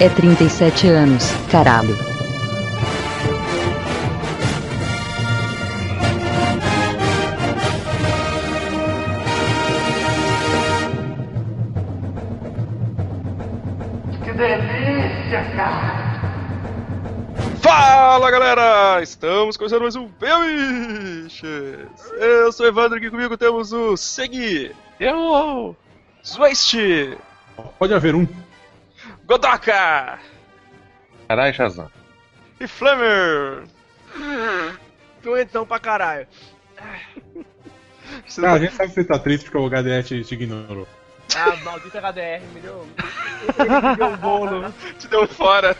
É 37 anos, caralho. Que delícia, cara! Fala galera! Estamos começando mais um Belmiches! Eu sou o Evandro, aqui comigo temos o Segui, eu, Zwest, Pode haver um. Godoka Caralho, Shazam. e Flamer! Doentão pra caralho. Você Cara, a gente sabe que você tá triste porque o HDR te, te ignorou. Ah, maldita HDR, me deu, me deu um bolo. te deu fora.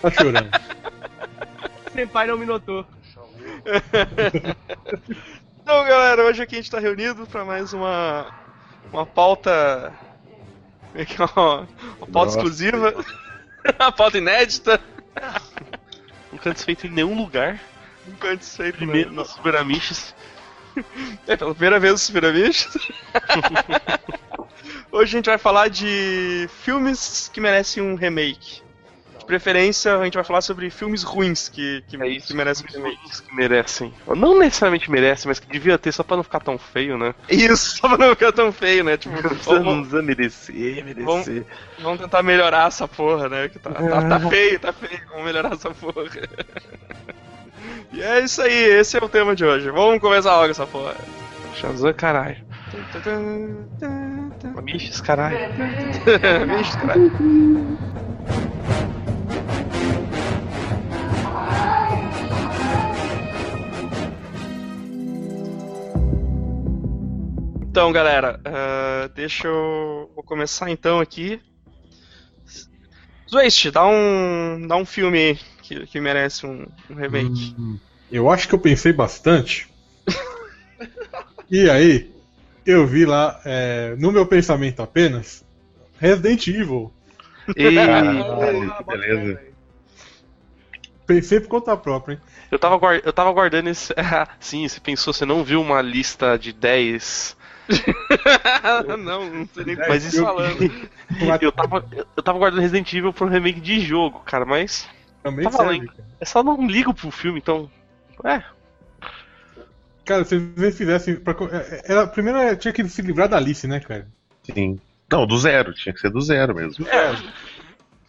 Tá chorando. Senpai não me notou. Então galera, hoje aqui a gente tá reunido pra mais uma, uma pauta. É é? Uma, uma pauta exclusiva. uma pauta inédita. Nunca antes feito em nenhum lugar. Nunca antes feito, né? Primeiro nos Super Amiches. É, pela primeira vez os pirâmides. Hoje a gente vai falar de filmes que merecem um remake. Preferência, a gente vai falar sobre filmes ruins que, que, É isso. que merecem. Filmes que merecem. Não necessariamente merecem, mas que devia ter só pra não ficar tão feio, né? Isso, só pra não ficar tão feio, né? Tipo, Não precisa, não vamos, precisa merecer, merecer. vamos tentar melhorar essa porra, né? Que tá, tá, tá feio, tá feio. Vamos melhorar essa porra. E é isso aí, esse é o tema de hoje. Vamos começar logo essa porra. Shazam, caralho. Amiches, caralho. Vixe, caralho. Então, galera, ah, deixa eu vou começar então aqui. Zwist, dá um, dá um filme aí que, que merece um, um remake. Hum, eu acho que eu pensei bastante. e aí, eu vi lá, é, no meu pensamento apenas, Resident Evil. Porra, que beleza. Pensei por conta própria, hein? Eu tava, guar- eu tava guardando esse. Ah, sim, você pensou, você não viu uma lista de 10. não, não sei nem Mas isso eu- falando. Eu tava, eu tava guardando Resident Evil pro remake de jogo, cara, mas. Também Tá serve, cara. Eu só não ligo pro filme, então. É, Cara, se eles fizessem. Pra, co- é, era, primeiro é, tinha que se livrar da Alice, né, cara? Sim. Não, do zero, tinha que ser do zero mesmo. É,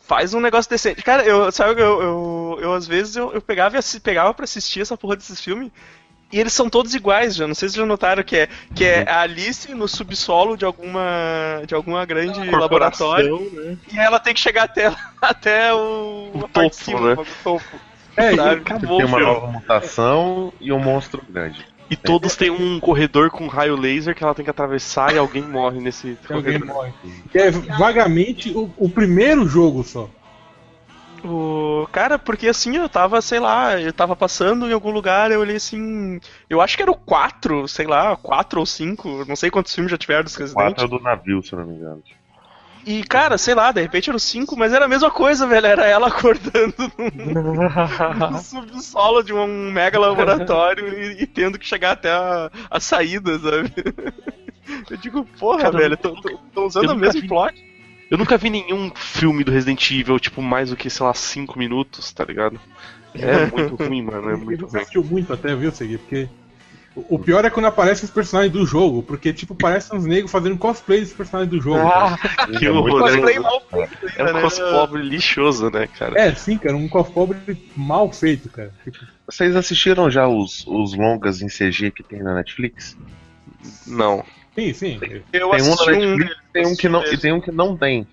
faz um negócio decente. Cara, eu, sabe, que eu, eu, eu às vezes eu, eu pegava, e assi- pegava pra assistir essa porra desses filmes e eles são todos iguais já. Não sei se vocês já notaram que é, que é a Alice no subsolo de alguma, de alguma grande laboratório né? e ela tem que chegar até, até o, O topo, cima, né? o topo. É, Sabe? Acabou Tem uma nova mutação e um monstro grande. E todos têm um corredor com raio laser que ela tem que atravessar e alguém morre nesse e alguém corredor. morre. É vagamente o, o primeiro jogo só. O cara, porque assim, eu tava, sei lá, eu tava passando em algum lugar, eu olhei assim, eu acho que era o 4, sei lá, 4 ou 5, não sei quantos filmes já tiveram dos Resident. Quatro é do navio, se não me engano. E, cara, sei lá, de repente era o 5, mas era a mesma coisa, velho. Era ela acordando no, no subsolo de um mega laboratório e, e tendo que chegar até a, a saída, sabe? Eu digo, porra, Cara, velho, tô, tô- tô usando o mesmo vi- plot. Eu nunca vi nenhum filme do Resident Evil, tipo, mais do que, sei lá, 5 minutos, tá ligado? É muito ruim, mano, é muito ruim. assistiu muito até, viu, Segui? Porque o pior é quando aparecem os personagens do jogo, porque, tipo, parecem uns negros fazendo cosplay dos personagens do jogo. cara. Ah, que É muito horror, Cosplay né? mal feito É um né? cospobre lixoso, né, cara? É, sim, cara, um cosplay mal feito, cara. Tipo, Vocês assistiram já os, os longas em CG que tem na Netflix? Não. Sim, sim. Eu tem um na um tem um que não, e tem um que não tem.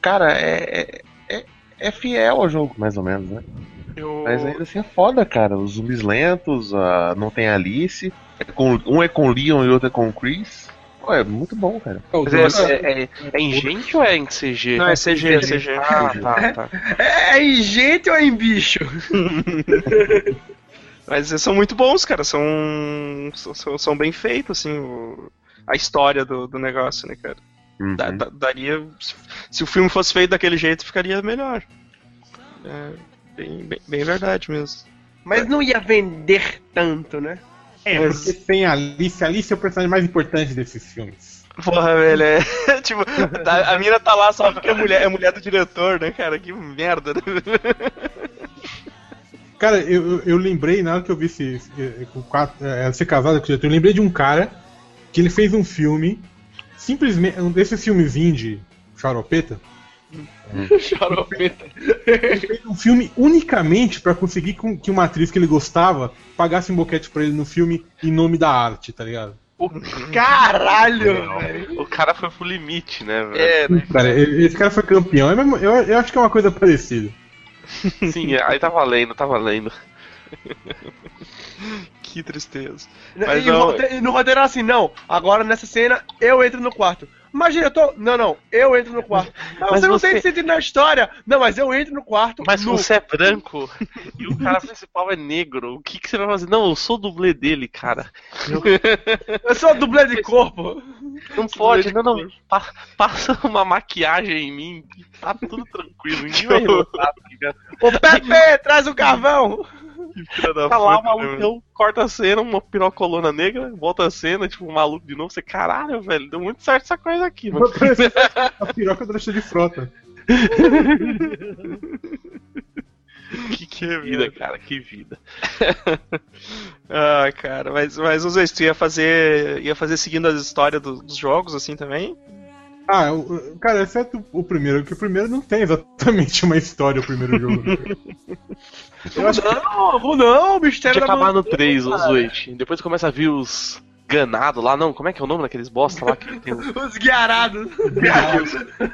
Cara, é, é, é, é fiel ao jogo, mais ou menos, né? eu- Mas ainda assim é foda, cara. Os zumbis lentos, a- não tem Alice. é com- um é com o Leon e o outro é com o Chris. Pô, é muito bom, cara. É, é, é- é em gente ou é em CG? Não, é CG, é CG. Ah, tá, tá. É, é em gente ou é em bicho? Mas eles são muito bons, cara. São, são, são bem feitos, assim, o- a história do, do negócio, né, cara? Uhum. Da- da- daria. se- Se o filme fosse feito daquele jeito, ficaria melhor. É bem, bem, bem verdade mesmo. Mas não ia vender tanto, né? É, porque tem a Alice. A Alice é o personagem mais importante desses filmes. Porra, velho, é. tipo, a, a mina tá lá só porque é mulher, é mulher do diretor, né, cara? Que merda, né? Cara, eu, eu, lembrei, na hora que eu vi esse, esse, o quatro- é, ela ser casada com o diretor, eu lembrei de um cara que ele fez um filme, simplesmente, um desses filmes indie, charopeta, Charopeta. ele fez um filme unicamente pra conseguir com- que uma atriz que ele gostava pagasse um boquete pra ele no filme em nome da arte, tá ligado? Caralho, velho. O cara foi pro limite, né, velho? É, né? Cara, esse cara foi campeão, é mesmo- eu, eu acho que é uma coisa parecida. Sim, aí tá valendo, tá valendo. Que tristeza. E, Mas o não- e no roteiro era assim, não, agora nessa cena eu entro no quarto. Mas diretor, não, não, eu entro no quarto. Mas, Mas você não você- tem sentido na história. Não, mas eu entro no quarto. Mas nu. você é branco e o cara principal é negro. O que, que você vai fazer? Não, eu sou o dublê dele, cara. Eu sou dublê de corpo. Não pode, não, não. Pa- passa uma maquiagem em mim e tá tudo tranquilo. Ninguém vai notar, tá ligado? Ô Pepe, traz o carvão. Filha da Tá lá, o né, então, corta a cena, uma pirocolona negra, volta a cena, tipo, um maluco de novo. Você, caralho, velho, deu muito certo essa coisa aqui, mano. a piroca do Alexandre de Frota. Que, que vida, cara, que vida. Ah, cara, mas, mas os ia fazer. ia fazer seguindo as histórias do- dos jogos, assim, também? Ah, o- cara, exceto o primeiro, que o primeiro não tem exatamente uma história, o primeiro jogo. Eu acho que não, não, o mistério da acabar no montanha, 3, os cara. Wait. Depois começa a vir os ganados lá, não, como é que é o nome daqueles bosta lá que tem os Os guiarados.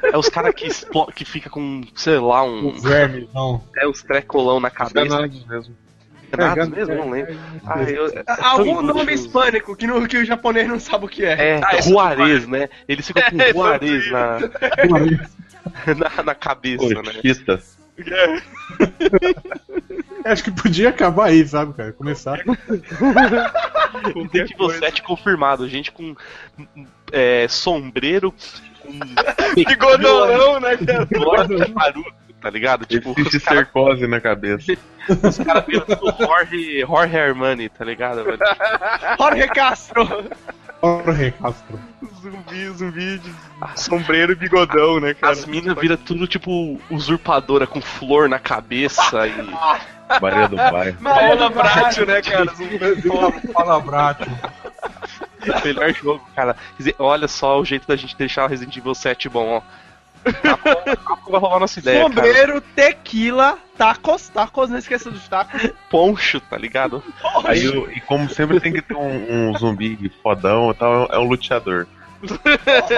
É os caras que, explo- que fica com, sei lá, um. Os vermes, não. É os trecolão na cabeça. Ganados mesmo. É, mesmo? Não lembro. Ah, eu- é Algum tão nome hispânico que, no, que o japonês não sabe o que é. É, Ah, Juarez, né? Eles ficam com É, Juarez na, na, na cabeça, né? Orquista. Acho que podia acabar aí, sabe, cara? Começar. Com Resident Evil 7 confirmado. Gente com é, sombreiro, com Bigodolão, né, cara? bigode charuto, tá ligado? Tipo, Existe os caras cercose na cabeça. os cara viram tudo Jorge, Jorge Armani, tá ligado? velho? Jorge Castro. Jorge Castro. Zumbi, zumbi de sombreiro e bigodão, né, cara? As minas viram tudo tipo usurpadora com flor na cabeça e. Maria do Bairro. Paula Bratio, né, cara? Zumbi. Palabrato. Melhor jogo, cara. Olha só o jeito da gente deixar o Resident Evil 7 bom, ó. Capcom vai roubar nossa ideia, cara. Sombreiro, tequila, tacos. Tacos, não esqueça dos tacos. Poncho, tá ligado? Aí, o- e como sempre tem que ter um, um zumbi fodão e tal, é um luteador.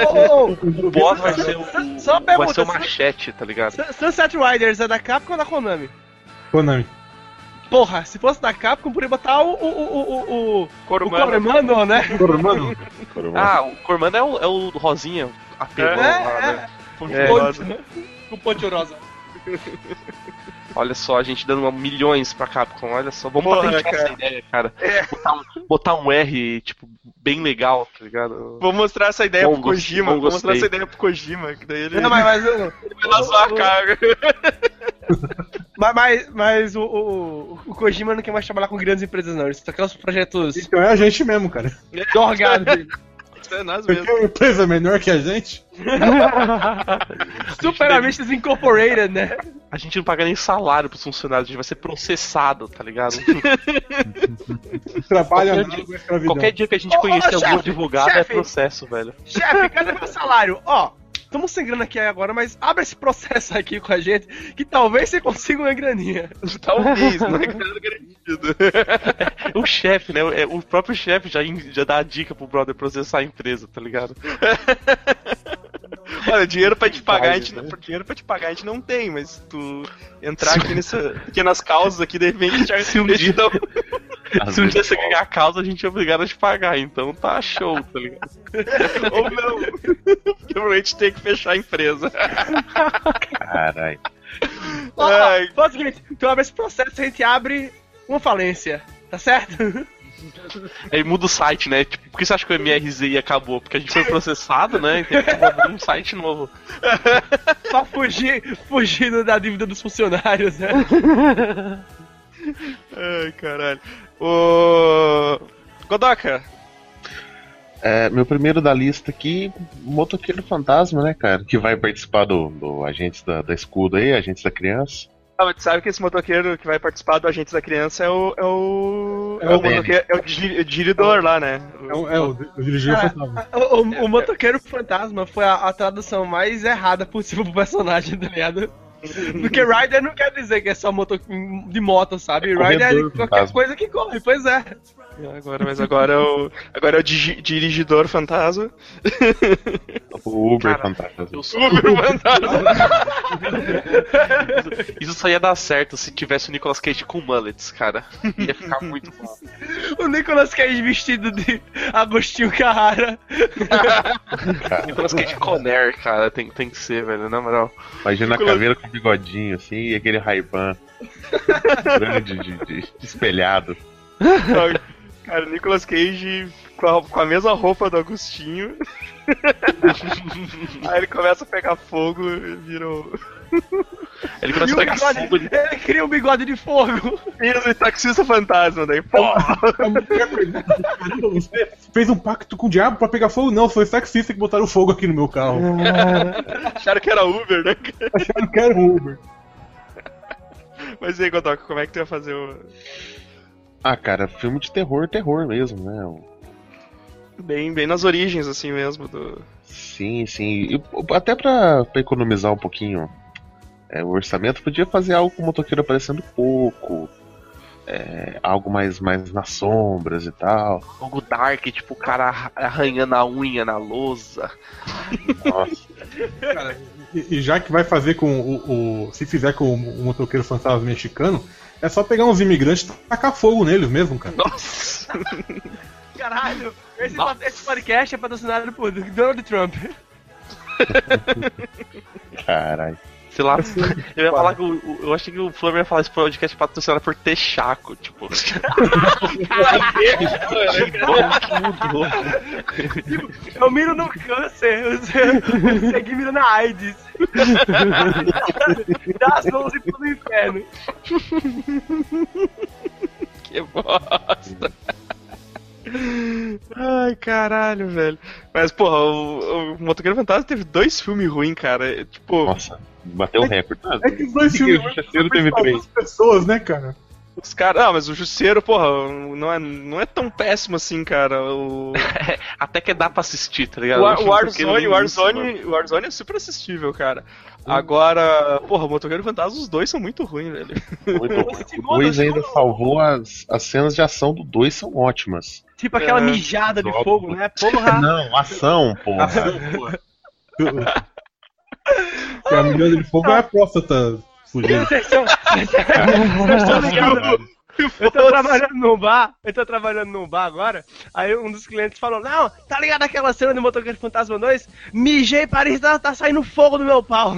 Ô, ô, ô, O boss vai ser o. Só uma vai ser o machete, tá ligado? Sun- Sunset Riders é da Capcom ou da Konami? Konami. Porra, se fosse da Capcom, poderia botar o. o. o. o. o. o Corumano. Coremano, né? Mano, Ah, o Cormano é o, é o Rosinha, apelão É, lá, é. né? É, Com ponte rosa. Olha só, a gente dando uma- milhões pra Capcom, olha só. Vamos Porra, patentear cara. essa ideia, cara. Botar, um, botar um R, tipo, bem legal, tá ligado? Vou mostrar essa ideia Bom, pro Kojima. bom, Vou mostrar essa ideia pro Kojima, que daí ele Não, mas, mas, eu- vai na sua cara. mas, mas, mas o, o, o Kojima não quer mais trabalhar com grandes empresas, não. Ele só quer os projetos então é a gente mesmo, cara. dorgados dele. É nós Você mesmo. quer uma empresa menor que a gente? Super Amistas Incorporated, né? A gente não paga nem salário pros funcionários, a gente vai ser processado, tá ligado? Trabalha Qualquer dia-. Qualquer dia que a gente Ô, ô, conhecer algum chefe, advogado é chefe. processo, velho. Chefe, cadê meu salário? Ó, estamos sem grana aqui agora, mas abre esse processo aqui com a gente, que talvez você consiga uma graninha. Talvez, não é grana garantido. O chefe, né? é, O próprio chefe já, já dá a dica pro brother processar a empresa, tá ligado? Olha, dinheiro pra te pagar, a gente, né? dinheiro pra te pagar a gente não tem, mas se tu entrar aqui nessa, pequenas causas aqui, de repente já Se um dia- Se um dia você ganhar a causa, a gente é obrigado a te pagar, então tá show, tá ligado? ou não. Provavelmente tem que fechar a empresa. Caralho. Ó, faz o seguinte, tu abre esse processo, a gente abre uma falência, tá certo? Aí muda o site, né? Tipo, por que você acha que o MRZ acabou? Porque a gente foi processado, né? Então tem que abrir um site novo. pra fugir, fugindo da dívida dos funcionários, né? Ai, caralho. Ô. Godoka, É, meu primeiro da lista aqui, Motoqueiro Fantasma, né, cara? Que vai participar do, do Agentes da, da Escudo aí, Agentes da Criança. Ah, mas tu sabe que esse motoqueiro que vai participar do Agentes da Criança é o. É o. É É o, o Danny. motoqueiro, é o diridor lá, né? É, o- é o, o dirigir Cara, fantasma. O, o- o motoqueiro fantasma foi a, a tradução mais errada possível pro personagem, tá ligado? Porque Rider não quer dizer que é só moto de moto, sabe? É Rider é corredor qualquer fantasma. coisa que corre, pois é. Agora, mas agora é o. Agora é o digi- dirigidor fantasma. O Uber Cara, Fantasma. Eu sou... Uber fantasma. Isso só ia dar certo se tivesse o Nicolas Cage com mullets, cara. Ia ficar muito bom. O Nicolas Cage vestido de Agostinho Carrara. Nicolas Cage Conner, cara, tem, tem que ser, velho, na moral. Imagina a caveira com bigodinho assim e aquele Ray-Ban grande de, de- de espelhado. Cara, o Nicolas Cage com a, com a mesma roupa do Agostinho. Aí ele começa a pegar fogo e vira o. Ele começa E a o pegar bigode, fogo, ele... ele cria um bigode de fogo. Isso, e taxista fantasma daí. "Caramba, você fez um pacto com o diabo pra pegar fogo? Não, foi os taxistas que botaram fogo aqui no meu carro. Acharam que era Uber, né? Acharam que era Uber. Mas e aí, Godoka, como é que tu ia fazer o. Ah, cara, filme de terror, terror mesmo, né? Bem, bem nas origens, assim mesmo, do. Sim, sim. E, até pra, pra economizar um pouquinho é, o orçamento, podia fazer algo com o motoqueiro aparecendo pouco. é, algo mais, mais nas sombras e tal. Fogo dark, tipo o cara arra- arranhando a unha na lousa. Nossa. E, e já que vai fazer com o, o- Se fizer com o, o motoqueiro fantasma mexicano, é só pegar uns imigrantes e tacar fogo neles mesmo, cara. Nossa! Caralho, esse, esse podcast é patrocinado por Donald Trump. Caralho. Sei lá, eu ia falar que o, o- eu achei que o Flamengo ia falar esse podcast patrocinado por Texaco, tipo. mudou. Eu miro no câncer, o Segui mira na AIDS. Dá as mãos e pro inferno. Que bosta! Ai, caralho, velho. Mas, porra, o, o Motoqueiro Fantasma teve dois filmes ruins, cara. É, Tipo, Nossa, bateu o recorde. Ah, É que os dois filmes o Justiceiro teve três. pessoas, né, cara? os caras. Ah, mas o Jusceiro, porra, não é, não é tão péssimo assim, cara. O, Até que dá pra assistir, tá ligado? o, o Warzone, o é. Warzone, o Warzone é super assistível, cara. Agora, porra, o Motoqueiro Fantasma, os dois são muito ruins, velho. Muito ruim. O 2 ainda salvou as, as cenas de ação do 2 são ótimas. Tipo aquela É. mijada de fogo, né? Porra. Não, ação, porra. Que a milhão de fogo é a próstata fugindo. Vocês estão ligados? Eu tô trabalhando num bar, eu tô trabalhando num bar agora, aí um dos clientes falou, não, tá ligado aquela cena do Motoqueiro Fantasma 2? Mijei Paris, tá, tá saindo fogo do meu pau.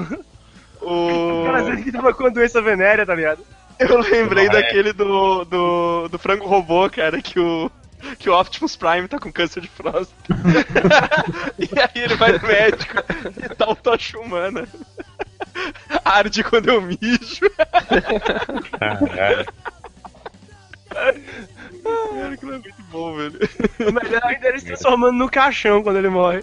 O O... cara dizendo que tava com doença venérea, tá ligado? Eu lembrei Ah, é. daquele do, do, do frango robô, cara, que o, que o Optimus Prime tá com câncer de próstata. e aí ele vai no médico e tá o tocha humana. Arde quando eu mijo. Caralho. Cara, é muito bom, velho. O melhor ainda é ele se transformando no caixão quando ele morre.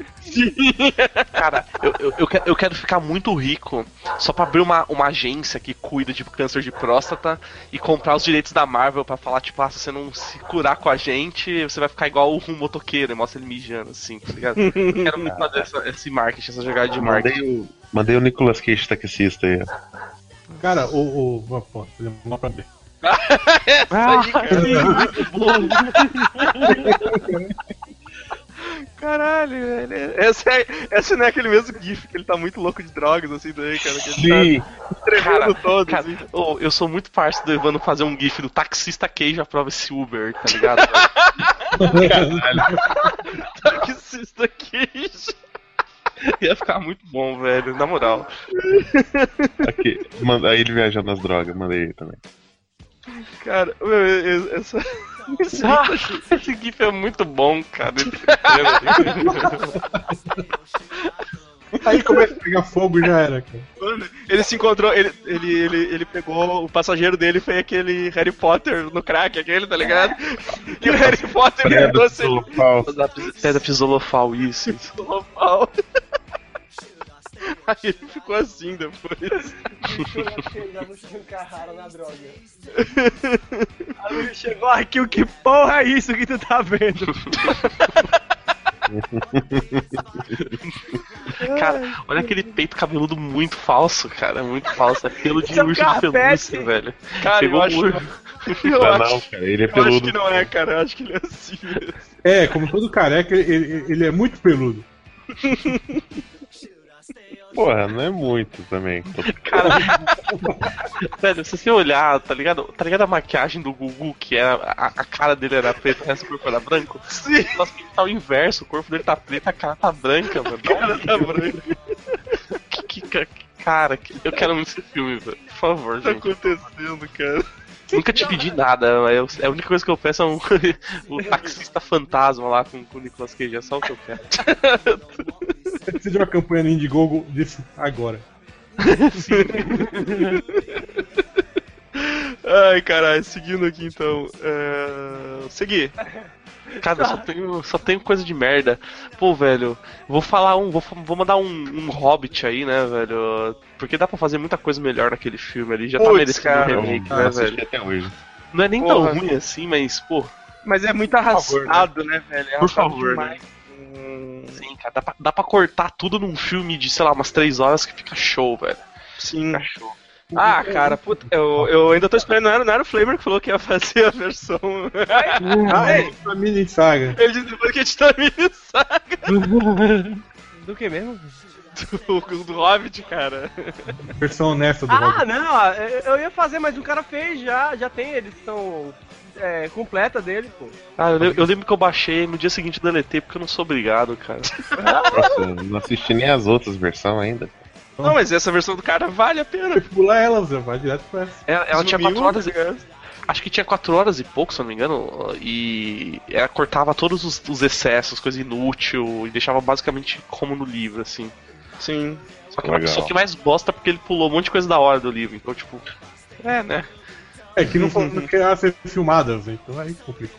Cara, eu, eu, eu, eu quero ficar muito rico só pra abrir uma, uma agência que cuida de câncer de próstata e comprar os direitos da Marvel pra falar, tipo, ah, se você não se curar com a gente, você vai ficar igual um motoqueiro e mostra ele mijando, assim, tá ligado? Eu quero muito fazer essa, esse marketing, essa jogada de marketing. Mandei o, mandei o Nicolas Cage taxista aí. Cara, o. o pô, pra ver. Ah, Caralho, velho. Essa, é, essa não é aquele mesmo GIF que ele tá muito louco de drogas, assim, daí, cara. Que ele Sim. tá tremendo Cara, todo, Cara, assim. ô, eu sou muito parceiro do Evandro fazer um gif do taxista Cage aprova esse Uber, tá ligado? Caralho. Taxista aqui. Ia ficar muito bom, velho, na moral. Aqui, manda, aí ele viajando nas drogas, mandei também. Cara, meu, eu- essa. esse Ah, esse gif é muito bom, cara. Aí começa a pegar fogo e já era, cara. Ele se encontrou, ele, ele, ele, ele pegou o passageiro dele foi aquele Harry Potter no crack, aquele, tá ligado? E o Harry Potter Pedra mandou assim. Pedra fisolofal, isso, isso. Aí ele ficou assim depois. na droga. Aí ele chegou aqui, o que porra é isso que tu tá vendo? Cara, olha aquele peito cabeludo muito falso, cara. Muito falso. É pelo de Isso é um urso de pelúcia, velho. Cara, Pegou eu acho, urso. eu Ah, acho, não, cara, ele é eu acho peludo. que não é, cara. Eu acho que ele é assim mesmo. É, como todo careca, ele, ele é muito peludo. Porra, não é muito também. Cara, velho, se você olhar, tá ligado? Tá ligado a maquiagem do Gugu, que era, a, a cara dele era preta, o resto do corpo era branco? Sim. Nossa, tá o inverso, o corpo dele tá preto, a cara tá branca, mano. A cara tá branca. Que, que, que- cara, que- eu quero muito esse filme, velho. Por favor, tá gente. acontecendo, cara? Nunca te pedi nada, eu- a única coisa que eu peço é um, o taxista fantasma lá com, com o Nicolas Cage, é só o que eu quero. Precisa de uma campanha no Indiegogo disso agora. Ai, caralho, seguindo aqui então. É... Seguir. Cara, só tenho, só tenho coisa de merda. Pô, velho, vou falar um. Vou, vou mandar um, um Hobbit aí, né, velho? Porque dá pra fazer muita coisa melhor naquele filme ali. Já tá Putz, merecendo cara, um remake, não né, velho? até hoje. Não é nem Porra. tão ruim assim, mas, pô, Mas é muito arrastado, né, velho? É Por favor, demais. Hum, sim, cara, dá pra, dá pra cortar tudo num filme de, sei lá, umas três horas que fica show, velho. Sim. Fica show. Ah, cara, puta, eu, eu ainda tô esperando. Não era, não era o Flamer que falou que ia fazer a versão. Ah, é, a mini saga. Ele disse depois que a gente tá mini saga Do que mesmo? do, do Hobbit, cara. Versão honesta do Ah, não, ah, eu eu ia fazer, mas o cara fez já, já tem a edição é, completa dele, pô. Ah, eu, eu lembro que eu baixei no dia seguinte deletei porque eu não sou obrigado, cara. Nossa, eu não assisti nem as outras versões ainda. Não, mas essa versão do cara vale a pena. Pula ela, Zé, vai direto pra essa. Ela, ela tinha Sumiu, 4 horas e ligado? Acho que tinha 4 horas e pouco, se eu não me engano, e ela cortava todos os, os excessos, coisa inútil, e deixava basicamente como no livro, assim. Sim. Só que, Legal. só que mais bosta porque ele pulou um monte de coisa da hora do livro, então, tipo. É, né? É que não, foi- não queria ser filmada, então aí complicou.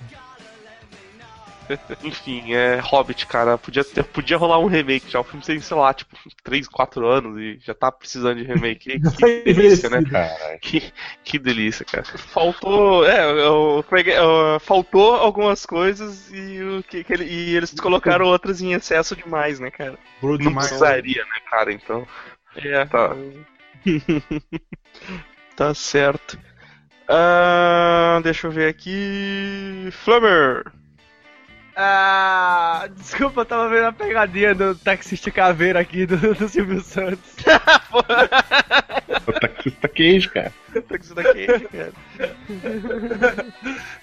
Enfim, é Hobbit, cara. Podia, ter, podia rolar um remake já. O filme tem, sei lá, tipo, 3, 4 anos e já tá precisando de remake. Que, que delícia, né? Caralho. Que, que delícia, cara. Faltou. É, eu-? Eu- faltou algumas coisas e, o que, que ele- e eles colocaram outras em excesso demais, né, cara? Bro Não demais. precisaria, né, cara? Então. É, Tá. tá certo. Ah, deixa eu ver aqui. Flummer! Ah, desculpa, eu tava vendo a pegadinha do taxista caveira aqui do, do Silvio Santos. O taxista queijo, cara. Taxi da Cage, cara.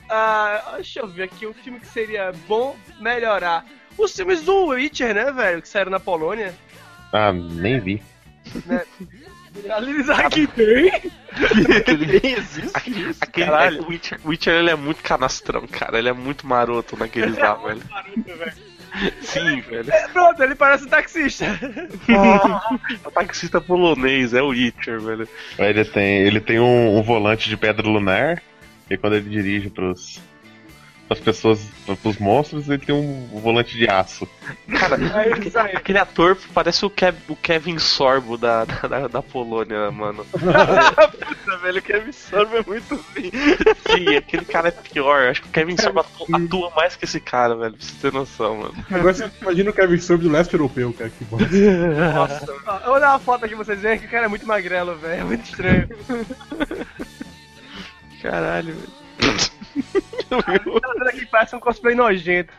Ah, deixa eu ver aqui um filme que seria bom melhorar. Os filmes do Witcher, né, velho, que saíram na Polônia. Ah, nem vi. Aliás, aqui tem. Aquele, existe aquele, isso, aquele caralho. o Witcher, o Witcher ele é muito canastrão, cara. Ele é muito maroto naqueles lá, velho. Sim, velho. Pronto, ele parece um taxista. O taxista polonês é o Witcher, velho. Ele tem, ele tem um, um volante de pedra lunar. E quando ele dirige pros, pras pessoas, pros monstros, ele tem um volante de aço. Cara, É aquele ator parece o, Kev- o Kevin Sorbo da, da, da Polônia, mano. Puta, velho, o Kevin Sorbo é muito ruim. Sim, aquele cara é pior. Acho que o Kevin Sorbo atua, atua mais que esse cara, velho. Pra você ter noção, mano. Agora você imagina o Kevin Sorbo do leste europeu, cara, que bom. Ó, Eu vou dar uma foto aqui pra vocês verem que o cara é muito magrelo, velho. É muito estranho. Caralho, velho. Essa aqui parece um cosplay nojento.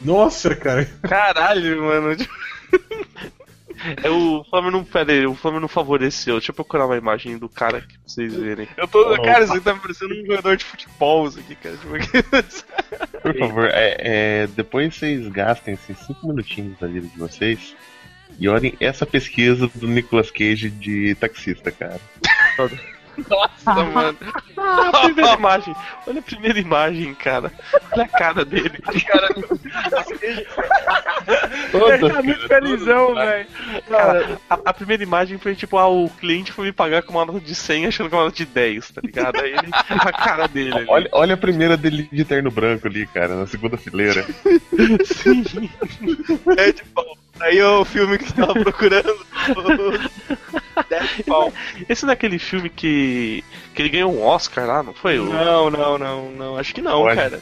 Nossa, cara. Caralho, mano. É, o Flamengo não. Pera aí, o Flamengo não favoreceu. Deixa eu procurar uma imagem do cara aqui pra vocês verem. Eu tô. Cara, isso aqui tá parecendo um jogador de futebol, isso aqui, cara. Tipo. Por favor, é, é, depois vocês gastem esses 5 minutinhos da vida de vocês e olhem essa pesquisa do Nicolas Cage de taxista, cara. Nossa, mano. Olha a primeira imagem. Olha a primeira imagem, cara. Olha a cara dele. Cara, Ele tá muito felizão, velho. cara, a, a primeira imagem foi tipo, ah, o cliente foi me pagar com uma nota de 100 achando que é uma nota de 10, tá ligado? Aí ele, a cara dele ali. Olha, olha a primeira dele de terno branco ali, cara, na segunda fileira. Sim. É, tipo, aí o filme que você tava procurando. Deadfall. Esse não é aquele filme que, que ele ganhou um Oscar lá, não foi? O- Não, não, não, não. Acho que não, Olha. cara.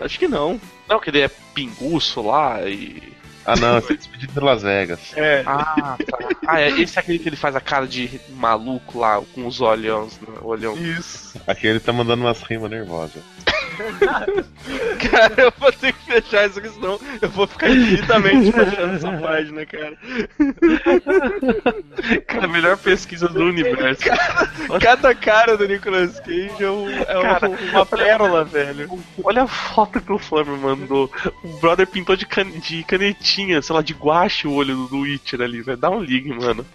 Acho que não. Não, que ele é pinguço lá e. Ah não, foi despedido de Las Vegas. É. Ah, tá. Ah, é, esse é aquele que ele faz a cara de maluco lá, com os olhões, né? olhão. Isso. Aqui ele tá mandando umas rimas nervosas. Cara, eu vou ter que fechar isso aqui, senão eu vou ficar infinitamente fechando essa página, cara. Cara, a melhor pesquisa do universo. Cada cara do Nicolas Cage é, um- é Cara, uma pérola, velho. Olha a foto que o Flamengo mandou. O brother pintou de, can- de canetinha, sei lá, de guache o olho do, Witcher ali, velho. Dá um ligue, mano.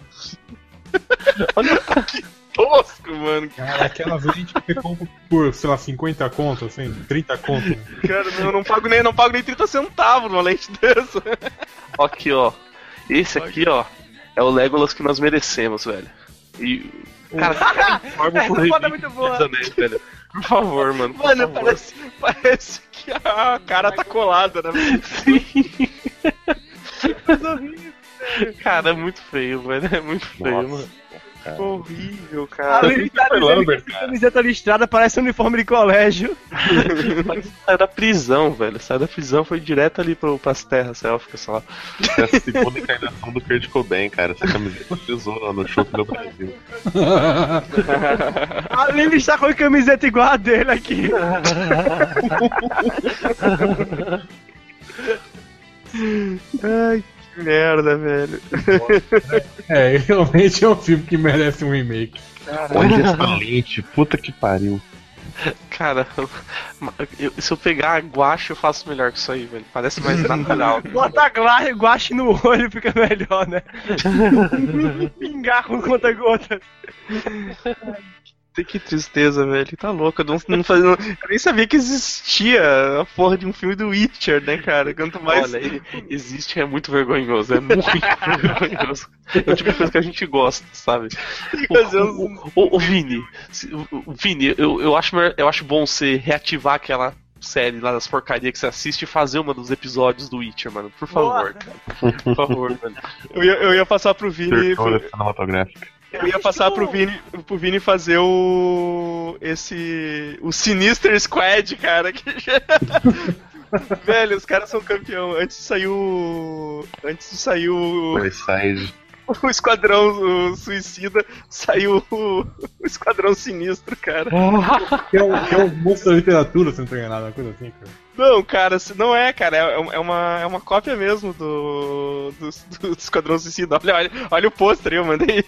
Olha que tosco, mano. Cara, aquela lente que você compra por, sei lá, 50 conto, assim, 30 conto. Cara, eu não pago nem, não pago nem 30 centavos numa lente dessa. Ó Aqui, ó. Esse aqui, ó, é o Legolas que nós merecemos, velho. E. Cara, forma Essa foto é muito boa. Anéis, velho. Por favor, mano. por Mano, favor. parece, parece que a cara tá colada, né? Cara, é muito feio, velho. É muito feio, Nossa. mano. Cara. Horrível, A cara. Lili tá Lambert, cara. camiseta listrada parece um uniforme de colégio. Sai da prisão, velho. Sai da prisão, foi direto ali pro, pras terras élficas, sei lá. Essa segunda encarnação do Kurt Cobain, cara. Essa camiseta tesoura no show do Brasil. A Lili está com a camiseta igual a dele aqui. Ai, que merda, velho. É, realmente é um filme que merece um remake. Olha essa lente, puta que pariu. Cara, eu- se eu pegar a guache, eu faço melhor que isso aí, velho. Parece mais natural. Bota guache no olho fica melhor, né? Pingar com conta-gota. Que tristeza, velho. Tá louco. Eu, não, não fazia, eu nem sabia que existia a porra de um filme do Witcher, né, cara? Quanto mais. Olha, ele existe, é muito vergonhoso, é muito vergonhoso. É o tipo de coisa que a gente gosta, sabe? O, o, o- o Vini, se- o- o Vini, eu, eu, acho, eu acho bom você reativar aquela série lá das porcarias que você assiste e fazer uma dos episódios do Witcher, mano. Por favor, cara. Por favor, mano. Eu ia, eu ia passar pro Vini. Tertona cinematográfica. Eu ia passar pro Vini, pro Vini fazer o. esse. o Sinister Squad, cara. Que. Velho, os caras são campeão. Antes saiu. Antes de sair o, Suicide. o Esquadrão o Suicida, saiu o, o Esquadrão Sinistro, cara. Que é um, que é um monstro da literatura, se não tô enganado, uma coisa assim, cara. Não, cara, não é, cara. É, é uma, é uma cópia mesmo do, do, do Esquadrão Suicida. Olha, olha, olha o pôster aí, eu mandei.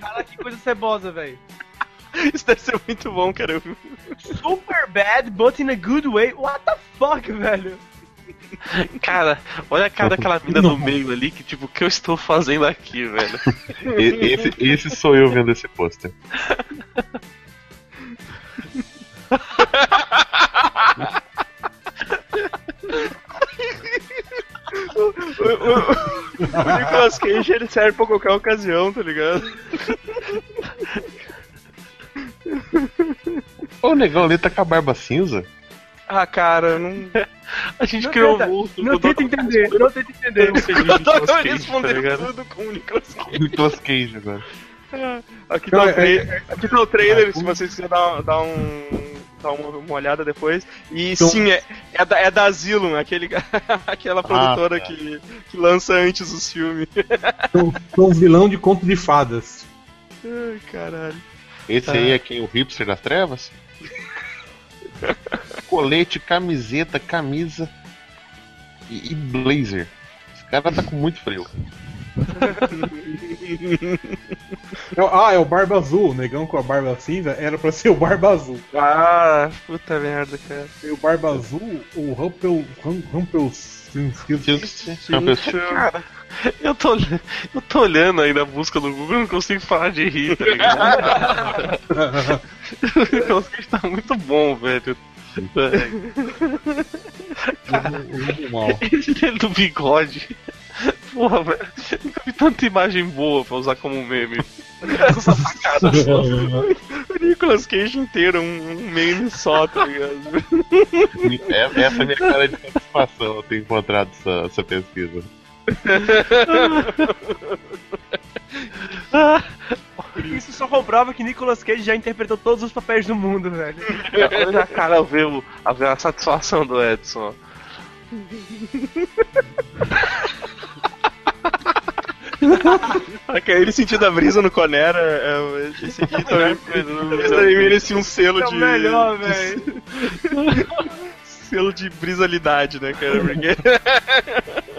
Cara, que coisa cebosa, velho. Isso deve ser muito bom, cara. Super bad, but in a good way. What the fuck, velho? Cara, olha a cara daquela mina no meio ali, que tipo, o que eu estou fazendo aqui, velho? Esse, esse sou eu vendo esse pôster. O, o- o Nicolas Cage ele serve pra qualquer ocasião, tá ligado? Ô, negão ali tá com a barba cinza. Ah, cara, não. A gente Não criou tenta- um mundo. Não tenta entender, não tenta entender. Eu tô tá respondendo tudo com o Nicolas Cage. Nicolas Cage agora. Aqui tá o trailer, aqui tá o trailer se vocês quiserem dar, dar um. dar uma, uma olhada depois. E Então- sim, é, é, da, é da Asylum, aquele, aquela produtora tá. que, que lança antes os filmes. São, são um vilão de conto de fadas. Ai, caralho. Esse aí é quem? O hipster das trevas? Colete, camiseta, camisa e, e blazer. Esse cara tá com muito frio. É ah, é o Barba Azul, o negão com a barba cinza era pra ser o Barba Azul. Ah, puta merda, cara. E o Barba Azul, o Rumpel. Rum- Rumpel. Cara, eu tô, eu tô olhando aí na busca do Google e não consigo parar de rir, tá ligado? o Cage tá muito bom, velho. mal. Esse dele do bigode. Porra, velho. Nunca vi tanta imagem boa pra usar como meme. Essa sacada só. O Nicolas Cage inteiro, um, um meme só, tá ligado? É- Essa é a minha cara de satisfação eu ter encontrado essa, essa pesquisa. Isso só comprova que Nicolas Cage já interpretou todos os papéis do mundo, velho. Olha a cara a ver, a ver a satisfação do Edson. Aquele ele sentindo a brisa no Conera, é, esse aqui também, esse aí merecia um selo É o de... melhor, velho. Selo de brisalidade, né, cara? Porque...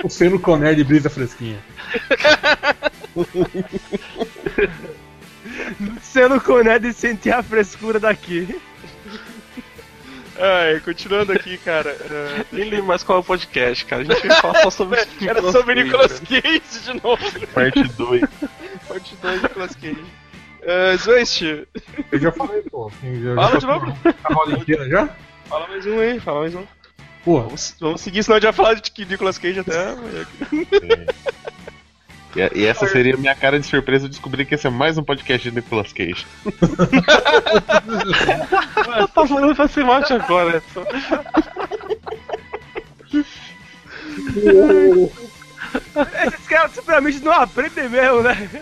O seno Conner de brisa fresquinha. Sendo conectado e sentir a frescura daqui. Ai, continuando aqui, cara. é, Nem lembro mais qual é o podcast, cara. A gente vai falar só sobre Era sobre Nicolas Cage de novo. Parte 2. Parte 2 Nicolas Cage. Uh, Eu já falei, pô. Já, Fala já de novo. A roda inteira já? fala mais um aí, fala mais um. Pô, Vamos, vamos seguir, senão a gente vai falar de que Nicolas Cage até. E, e essa seria a minha cara de surpresa de descobrir que esse é mais um podcast de Nicolas Cage. tá falando pra ser macho agora, Edson. Esses caras simplesmente não aprendem mesmo, né?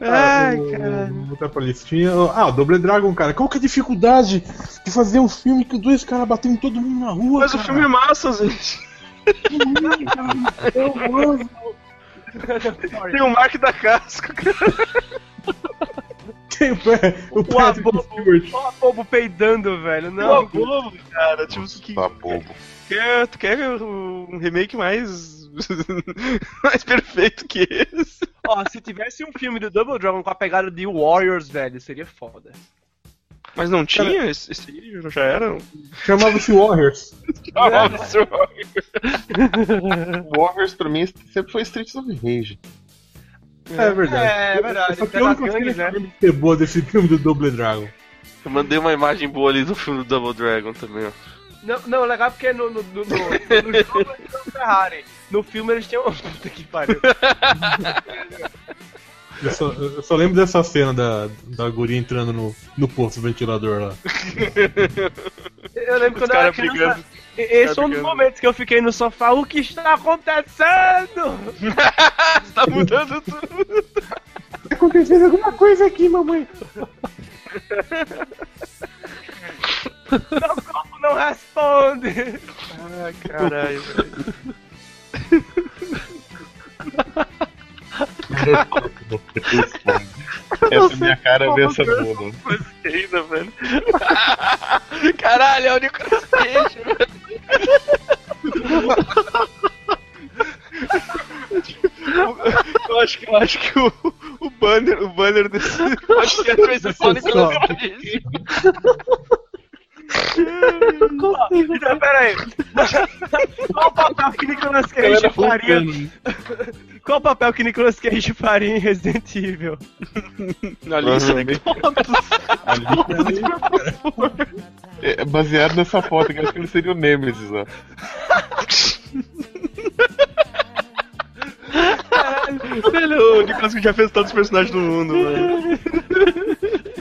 Ai, o- cara. Vou botar pra listinha. Ah, o Double Dragon, cara. Qual que é a dificuldade de fazer um filme que dois caras batem em todo mundo na rua? Mas o cara? filme é massa, gente. Eu gosto. Tem o Mark da Casca, cara. Tem o, pé, o O abobo, o abobo peidando, velho. Não, Não, bobo, cara. Tipo, que, Tá bobo. quer, tu quer um remake mais. mais perfeito que esse? ó, se tivesse um filme do Double Dragon com a pegada de Warriors, velho, seria foda. Mas não tinha? Esse, esse aí já era? Chamava-se Warriors. Warriors pra mim sempre foi Streets of Rage. É verdade. É, é verdade. Eu só nas uma coisa gangues, né? que ser boa desse filme do Double Dragon. Eu mandei uma imagem boa ali do filme do Double Dragon também, ó. Não, não, legal porque no, no, no, no, no jogo eles tinham Ferrari. No filme eles tinham. Puta que pariu. Eu só, eu só lembro dessa cena da, da guria entrando no, no posto ventilador lá. Eu lembro quando eu era criança. brigando. Esse Os foi um dos momentos que eu fiquei no sofá. O que está acontecendo? tá mudando tudo. Tá acontecendo alguma coisa aqui, mamãe. Meu corpo não responde. Ai, caralho, velho. Essa é a minha cara ver essa bola. Ainda, velho. Caralho, é o Nicolas Cage. Eu acho que, eu acho que o, o banner, o banner desse podcast vai ser só o Nicolas Cage. Então, pera aí. Qual o papel que Nicolas Cage faria? Qual o papel que Nicolas Cage faria em Resident Evil? Na lista, né? É, baseado nessa foto, que eu acho que ele seria o Nemesis, ó. Velho, o Nicolas Cage já fez todos os personagens do mundo,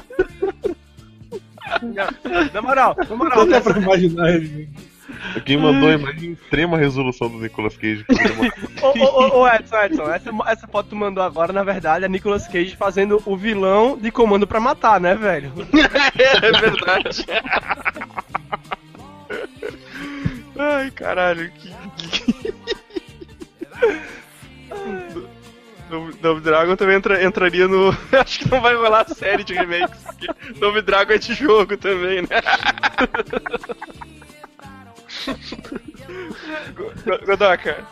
Na moral, na moral. Não dá pra imaginar ele. Quem mandou a imagem em extrema resolução do Nicolas Cage. Ô, ô, ô, ô, Edson, Edson, essa, essa foto que tu mandou agora, na verdade, é Nicolas Cage fazendo o vilão de comando pra matar, né, velho? É verdade. Ai, caralho, que. que... Double- Dragon também entra- entraria no. Acho que não vai rolar a série de remakes, Double Dragon é de jogo também, né? Godoka.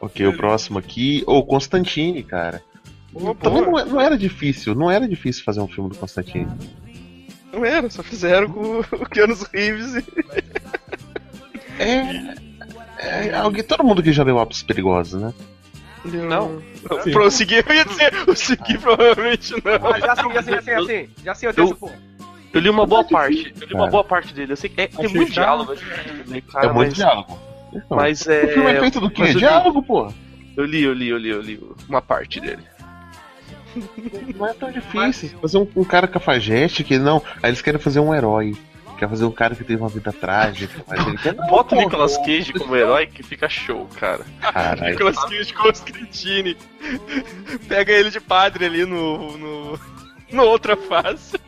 Ok, o próximo aqui. Ô, Constantine, cara. Pô, Também não, é- não era difícil, não era difícil fazer um filme do Constantine. Não era, só fizeram com o Keanu Reeves e... É. é alguém, todo mundo que já leu Apos Perigosos, né? Não. Sim. Pra eu seguir, eu ia dizer, o seguir provavelmente não. Ah, já sim, já sim, já sim, já sim. Já sim, eu tenho Eu- esse ponto. Eu li uma boa parte. Eu li uma Cara. boa parte dele. Eu sei que é, tem muito chato. diálogo, né, cara, é muito mas, diálogo. Então, Mas é. o filme é feito do quê? Diálogo, porra. Eu li, eu li, eu li, eu li uma parte dele. Não é tão difícil. Fazer um, um cara cafajeste que não. Aí eles querem fazer um herói. Quer fazer um cara que teve uma vida trágica. Mas ele quer. Não, Bota o Nicolas Cage como herói que fica show, cara. Caralho. Nicolas Cage com os Cretini. Pega ele de padre ali no. no. no outra face.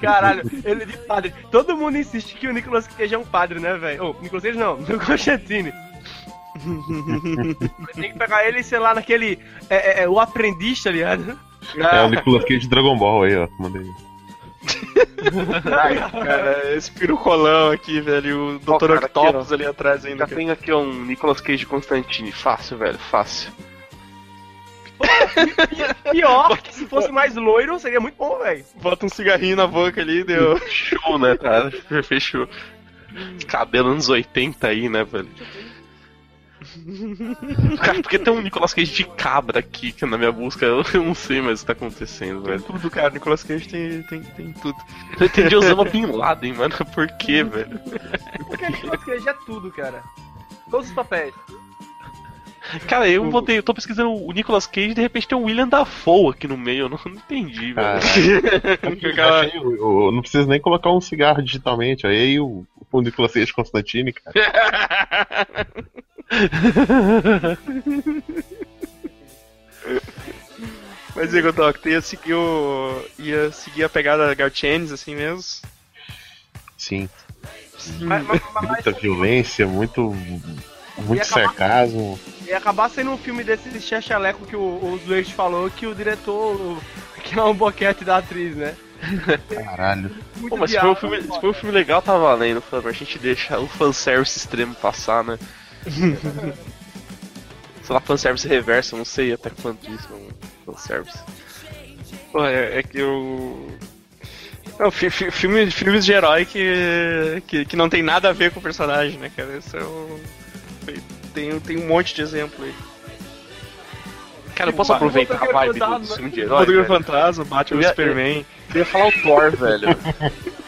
Caralho, ele de padre. Todo mundo insiste que o Nicolas Cage é um padre, né, velho? Ô, Nicolas Cage não, o Constantine. Tem que pegar ele, sei lá, naquele. É, é, é, o aprendiz, tá ligado? É o Nicolas Cage de Dragon Ball aí, ó. Mandei. Ai, cara, esse pirucolão aqui, velho. O Dr. cara, aqui, Octopus ó. ali atrás ainda. Já cara. tem aqui um Nicolas Cage Constantine. Fácil, velho, fácil. Pior que se fosse mais loiro, seria muito bom, velho. Bota um cigarrinho na boca ali, deu. Show, né, cara? Fechou. Cabelo anos 80 aí, né, velho? Cara, porque tem um Nicolas Cage de cabra aqui que na minha busca eu não sei mais o que tá acontecendo, Tem velho. tudo, cara. Nicolas Cage tem, tem, tem tudo. Eu entendi Osama Bin Laden, mano. Por quê, velho? Porque Nicolas Cage é tudo, cara. Todos os papéis. Cara, eu botei, eu tô pesquisando o Nicolas Cage e de repente tem o William Dafoe aqui no meio. Eu não, não entendi, velho. Caralho. Achei, eu, eu não preciso nem colocar um cigarro digitalmente. Aí o, o Nicolas Cage Constantine, cara. Mas Igor Doc, tu ia seguir o. ia seguir a pegada Garchenes assim mesmo? Sim. Mas, mas- mas Muita violência, muito. Muito E acabar- sarcasmo. ia acabar sendo um filme desse chachaleco que o, o falou que o diretor que é um boquete da atriz, né? Caralho. Pô, mas se for, um filme, se for um filme legal, tá valendo, favor. A gente deixa o fanservice extremo passar, né? Sei lá, fanservice reverso, eu não sei até quanto isso é um fanservice. Pô, é, é que eu. Não, fi- fi- filme, filmes de herói que, que, que não tem nada a ver com o personagem, né, cara? Isso é o. Tem, tem um monte de exemplo aí. Cara, eu posso aproveitar a vibe do, do filme de herói? Poderia? Fantasma, Batman Eu ia- Superman. Eu ia falar o Thor, velho.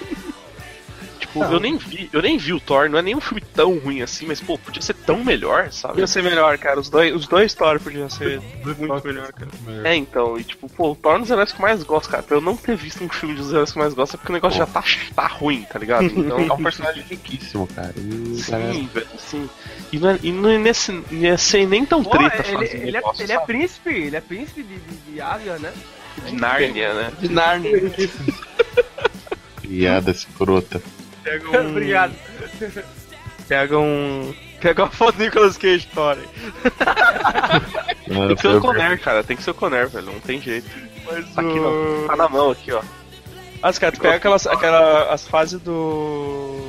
tipo, eu nem vi, eu nem vi o Thor, não é nem um filme tão ruim assim, mas pô, podia ser tão melhor, sabe? Podia ser melhor, cara. Os dois, os dois Thor podiam ser muito melhor, cara. É, então, e tipo, pô, o Thor é um dos heróis que eu mais gosto, cara. Pra eu não ter visto um filme dos heróis que eu mais gosto é porque o negócio já tá, tá ruim, tá ligado? Então, É um personagem riquíssimo, cara. E, cara, sim, velho, sim. E não, é, e não é nesse, ia ser nem tão Pô, treta ele, fazer ele, é, negócio, ele é sabe? príncipe, ele é príncipe de, de, de né? de Nárnia, né? De Narnia. piada escrota. Pega um. Obrigado. Pega um. Pega uma foto do Nicolas Cage, Thor. Tem que ser o Conner, cara, tem que ser o Conner, velho, não tem jeito. Mas Tá aqui, o- Tá na mão aqui, ó. As cara, tu pega aquelas, aquela, as fases do.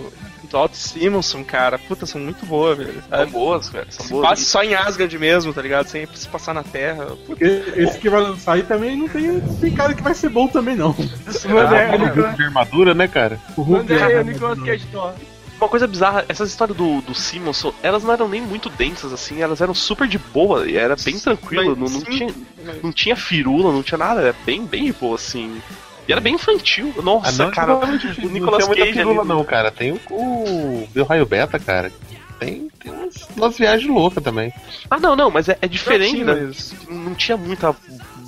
Do Alt Simonson, cara. Puta, são muito boas, velho. São boas, velho, são Se boas. passa só em Asgard mesmo, tá ligado? Sem se passar na Terra. Puta, Porque esse que vai lançar aí também não tem, tem cara que vai ser bom também, não. Ah, Nicolas- de armadura, né, cara? O Hulk é- o Nicolas Cage. Uma coisa bizarra, essas histórias do, do Simonson, elas não eram nem muito densas, assim, elas eram super de boa, e era bem tranquilo, não, não, Sim. tinha, não tinha firula, não tinha nada, era bem, bem de boa, assim. E era bem infantil, nossa, não, cara, não, não, o Nicolas não tem muita pirula, não, cara. Tem o, o Bill Raio Beta, cara. Tem, tem umas, umas viagens loucas também. Ah, não, não, mas é, é diferente, Sim, né? mas- Não tinha muita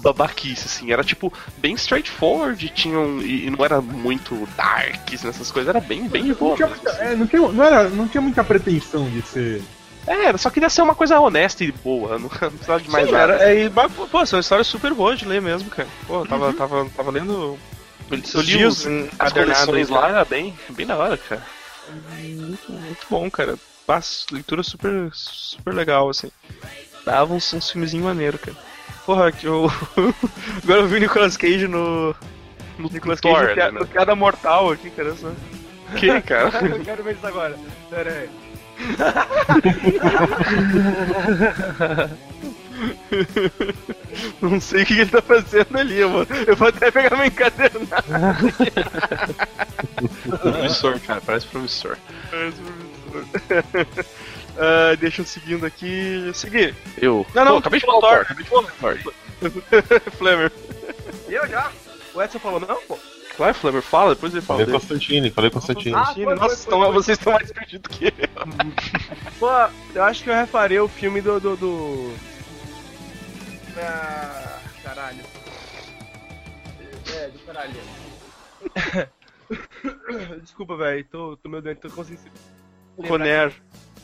babaquice, assim, era tipo, bem straightforward, tinham, e, e não era muito darks nessas coisas, era bem, bem de Não boa. tinha, mesmo. muita, é, não, tinha, não, era, não tinha muita pretensão de ser. É, era- só queria ser uma coisa honesta e boa, não, não precisava de mais Sim, nada. era, é, e, pô, são histórias super boas de ler mesmo, cara. Pô, tava, tava, tava lendo Eu li dias os- as coleções lá, era bem, bem da hora, cara. Muito, muito bom, cara. Passa, leitura super, super legal, assim. Dava uns, uns filmezinhos maneiros, cara. Porra, que eu. Agora eu vi o Nicolas Cage no. No Nicolas Thor, Cage no, Pia- né? no Piada Mortal aqui, cara. Só. Que, cara? Eu quero ver isso agora. Pera aí. Não sei o que ele tá fazendo ali, eu vou, eu vou até pegar meu encadernado. Promissor, cara, parece promissor. Ah, deixa eu seguindo aqui. Seguir. Eu. Não, não, Pô, acabei de falar o Thor. Acabei de falar o Thor. Flamer. Eu já? O Edson falou não, pô? Vai, Flamer, fala, depois ele fala Falei dele. Constantine, falei Constantine. Ah, Imagina, foi, Nossa, foi, foi. vocês estão mais perdidos que eu. Pô, eu acho que eu refarei o filme do. do. do... Ah, caralho. É, do caralho. Desculpa, velho, tô, tô meio doente, tô conseguindo. Conner.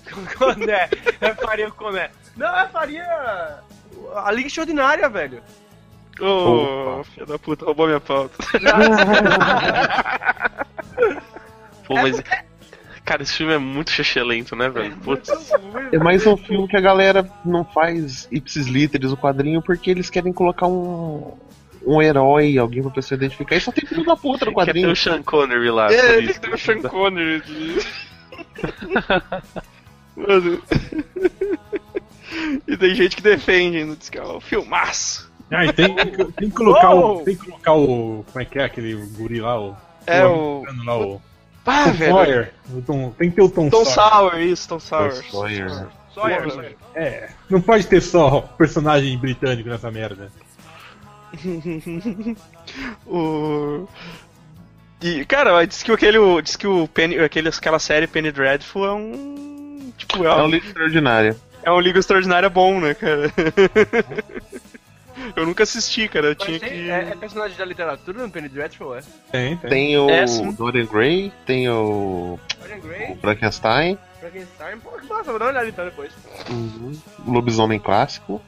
Coné, refaria o Coné. Não, eu faria. A Liga Extraordinária, velho. Ô, filho da puta, roubou minha pauta. Pô, mas. Cara, esse filme é muito lento, né, velho? Putz. É mais um filme que a galera não faz ipsis literis o quadrinho porque eles querem colocar um um herói, alguém pra pessoa identificar. E só tem filho da puta no Quer ter quadrinho. o Sean Connery lá. É, tem o Sean Connery. Mano. E tem gente que defende ainda, diz que é um filmaço. Ah, e tem, tem que colocar Oh! o. Tem que colocar o. Como é que é aquele guri lá? O, É o. o. Lá, o Ah, Tom velho. Sawyer. O Tom- tem que ter o Tom, Tom Sawyer. Sour, isso, Tom Sour. Sawyer, né? Sawyer, Sawyer. É, não pode ter só personagem britânico nessa merda. o. E, cara, diz que aquele. Diz que o Penny, aquele, aquela série Penny Dreadful é um. Tipo, é, É um livro extraordinário. é um Liga Extraordinária bom, né, cara? eu nunca assisti, cara. Eu tinha Mas tem- que. é, é personagem da literatura no Penny Dreadful, é? Tem, tem. Tem o É, sim. Dorian Gray, tem o, Dorian o Gray, Frankenstein, Frankenstein, pô, que massa, vou dar uma olhada então depois. o lobisomem clássico,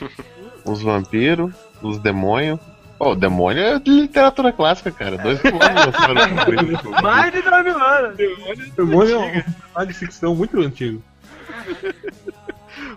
os vampiros, os demônios. Pô, o demônio é de literatura clássica, cara. Dois mil anos. Mais de 9 mil anos! O demônio é um personagem de ficção muito antigo.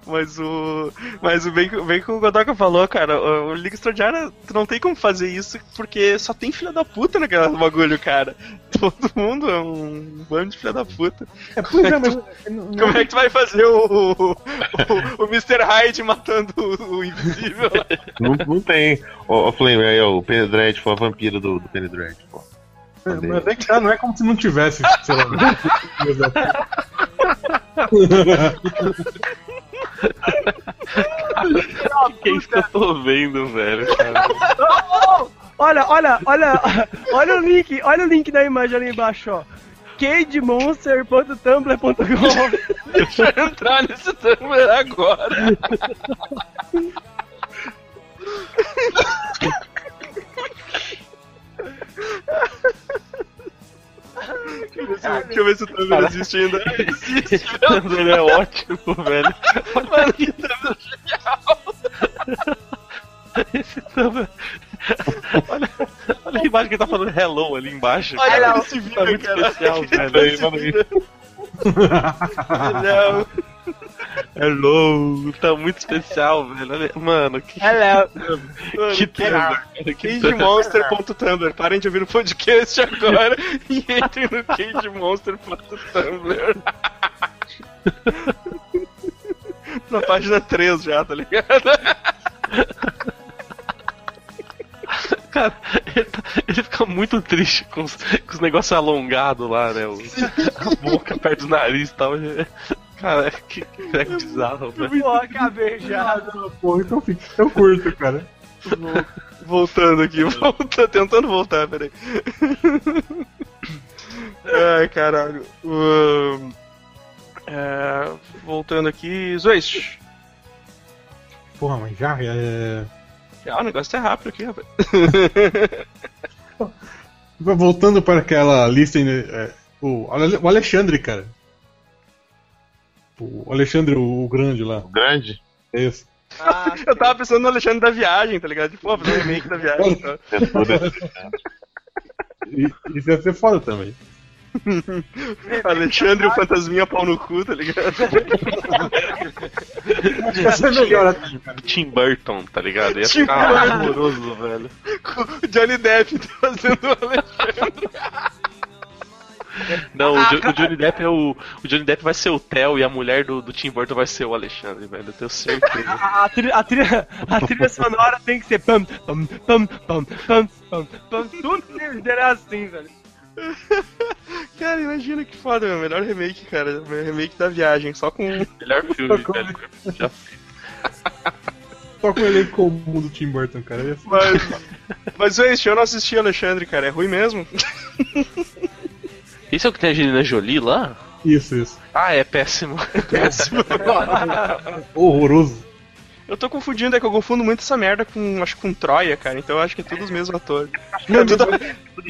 Mas o. Mas o bem, que- bem que o Godoka falou, cara, o, o Liga Extraordinária, tu não tem como fazer isso porque só tem filha da puta naquela bagulho, cara. Todo mundo é um bando de filha da puta. É, pois é, mas. não- não- Como é que tu vai fazer o. o, o, o Mr. Hyde matando o, o invisível? não, não tem. Ô, ô Flame, aí, ó, o Penny Dread, foi a vampira do, do Penny Dread, pô. Mas é que tá, não é como se não tivesse, sei lá. Que é isso que eu tô vendo, velho? Cara? Olha, olha, olha, olha o link, olha o link da imagem ali embaixo, ó. cademonster.tumblr.com Deixa eu entrar nesse Tumblr agora. Deixa eu ver se o Tumblr existe ainda. Existe, Esse Tumblr é ótimo, velho. mano, que Tumblr genial. Esse Tumblr. Olha, olha a imagem que ele tá falando hello ali embaixo. Olha Cara, esse vídeo, tá muito cara. especial, Olha velho. vídeo. Não. Hello, tá muito especial, velho. Mano, que, Hello. cara, que Tumblr. CageMonster.tumblr. Parem de ouvir o podcast agora e entrem no CageMonster.tumblr. Na página 3 já, tá ligado? Cara, ele, tá- ele fica muito triste com os, com os negócios alongados lá, né? O, a boca perto do nariz e tal. Cara, que, que é bizarro, velho. Porra, acabei já. Porra, então fica. Eu curto, cara. Voltando aqui, volta, tentando voltar, peraí. Ai, caralho. É, voltando aqui, Zwist. Porra, mas já é. Ah, o negócio é rápido aqui, rapaz. Voltando para aquela lista. é, o Alexandre, cara. O Alexandre, o, o grande lá. O grande? É esse. Ah, Eu tava pensando no Alexandre da Viagem, tá ligado? Tipo, pô, fazer um remake da Viagem. tal. É Isso ia ser foda também. Alexandre o Fantasminha pau no cu, tá ligado? Ia ser melhor cara. Tim Burton, tá ligado? Ia Tim ficar Burton. amoroso, velho. Johnny Depp fazendo o Alexandre. Não, o, Jo- o Johnny Depp é o. O Johnny Depp vai ser o Theo e a mulher do, do Tim Burton vai ser o Alexandre, velho. Eu tenho certeza. A, a trilha, a, trilha, a trilha sonora tem que ser pam, pam, pam, pam, pam, pam, pam. Tudo que é assim, velho. Cara, imagina que foda, meu. Melhor remake, cara. Meu remake da viagem, só com. Melhor filme, velho. Já Só com o elenco comum do Tim Burton, cara. Mas, mas esse eu não assisti Alexandre, cara. É ruim mesmo? Esse é o que tem a Angelina Jolie lá? Isso, isso. Ah, é péssimo. Horroroso. Eu tô confundindo, é que eu confundo muito essa merda com. Acho que com Troia, cara. Então eu acho que é tudo os mesmos atores. É tudo-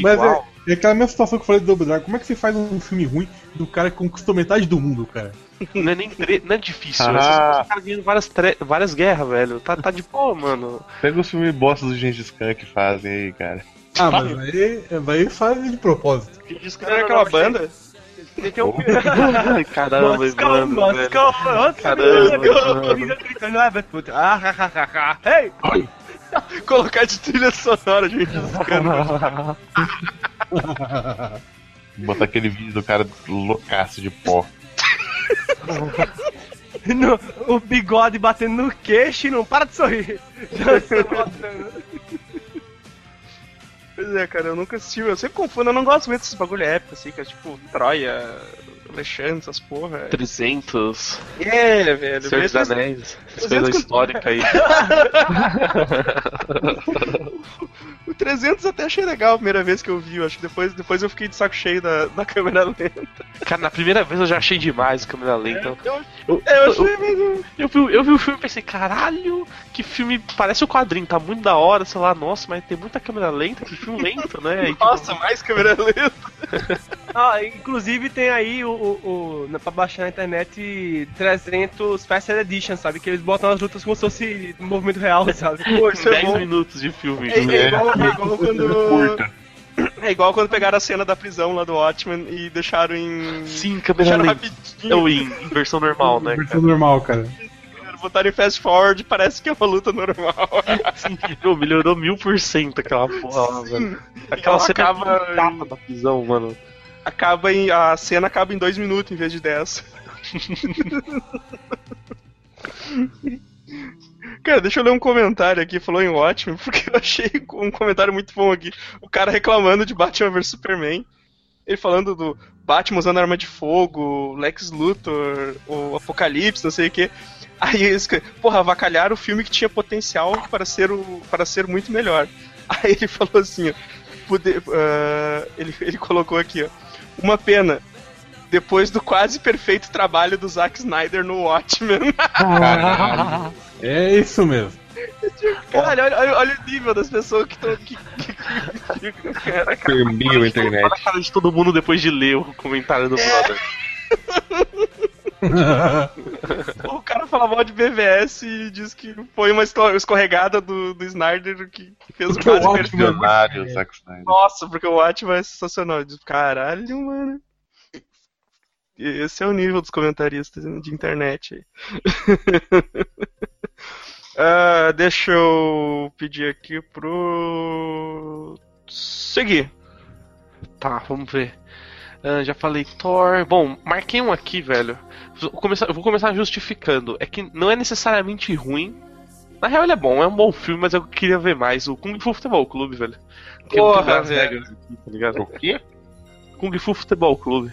Mas é, é aquela mesma situação que eu falei do Double Dragon. Como é que você faz um filme ruim do cara que conquistou metade do mundo, cara? Não é nem tre... não é difícil. Ah. Os caras ganhando várias, tre... várias guerras, velho. Tá, tá de boa, mano. Pega os filmes bosta do Gengis Khan que fazem aí, cara. Ah, mas aí, aí faz de propósito. Era aquela banda? Tem um Ai, caramba, Moscou, mano. Moscou, Moscou. Caramba, Ah, ha. Hey! Colocar de trilha sonora, gente. Botar aquele vídeo do cara loucaço de pó. No- o bigode batendo no queixo e não para de sorrir. Dançando, rodando. Pois é, cara, eu nunca assisti. Eu sempre confundo, eu não gosto muito desses bagulho épico, assim, que é tipo Troia, Alexandre, essas porra. 300, É, velho. Senhor dos Anéis, essas 300 coisas com- históricas aí. O 300 até achei legal a primeira vez que eu vi. eu Acho que depois, depois eu fiquei de saco cheio da, da câmera lenta. Cara, na primeira vez eu já achei demais a câmera lenta. Eu, Eu, é, eu eu, achei meio. eu vi, eu vi o filme e pensei, caralho, que filme. Parece o quadrinho, tá muito da hora, sei lá, nossa, mas tem muita câmera lenta, que filme lento, né? E, tipo, Nossa, mais câmera lenta. Ah, inclusive tem aí o, o, o pra baixar na internet 300 Special Edition, sabe? Que eles botam as lutas como se fosse um movimento real, sabe? Pô, isso é 10 bom. minutos de filme. É, é igual, é igual quando. É igual quando pegaram a cena da prisão lá do Watchmen e deixaram em. Sim, câmera lenta. rapidinho. Ou em, em versão normal, né? Versão normal, cara. Botaram em fast forward parece que é uma luta normal. Sim, meu, melhorou mil por cento aquela porra lá, velho. Aquela ela cena acaba tapa da prisão, mano. acaba em. A cena acaba em dois minutos em vez de 10. Cara, deixa eu ler um comentário aqui, falou em Watchmen, porque eu achei um comentário muito bom aqui. O cara reclamando de Batman vs Superman. Ele falando do Batman usando arma de fogo, Lex Luthor, o Apocalipse, não sei o que. Aí eles, porra, avacalharam o filme que tinha potencial para ser, o, para ser muito melhor. Aí ele falou assim, ó, ah, ele, ele colocou aqui, ó, uma pena, depois do quase perfeito trabalho do Zack Snyder no Watchmen. Caralho. É isso mesmo. Caralho, olha, olha, olha o nível das pessoas que estão. Que, que, que, cara, Permia a internet. Olha a cara de todo mundo depois de ler o comentário do brother. o cara fala mal de BVS e diz que foi uma esco- escorregada do, do Snyder que, que fez o quase Watchmen- perfeito. Visionário, Zack Snyder. Nossa, porque o Watchmen é sensacional. Caralho, mano. Esse é o nível dos comentaristas de internet. Ah, deixa eu pedir aqui pro. Seguir. Tá, vamos ver. Ah, já falei Thor. Bom, marquei um aqui, velho. Vou começar, eu vou começar justificando. É que não é necessariamente ruim. Na real, ele é bom, é um bom filme, mas eu queria ver mais. O Kung Fu Futebol Clube, velho. Porra, velho. tá ligado? O quê? Kung Fu Futebol Clube.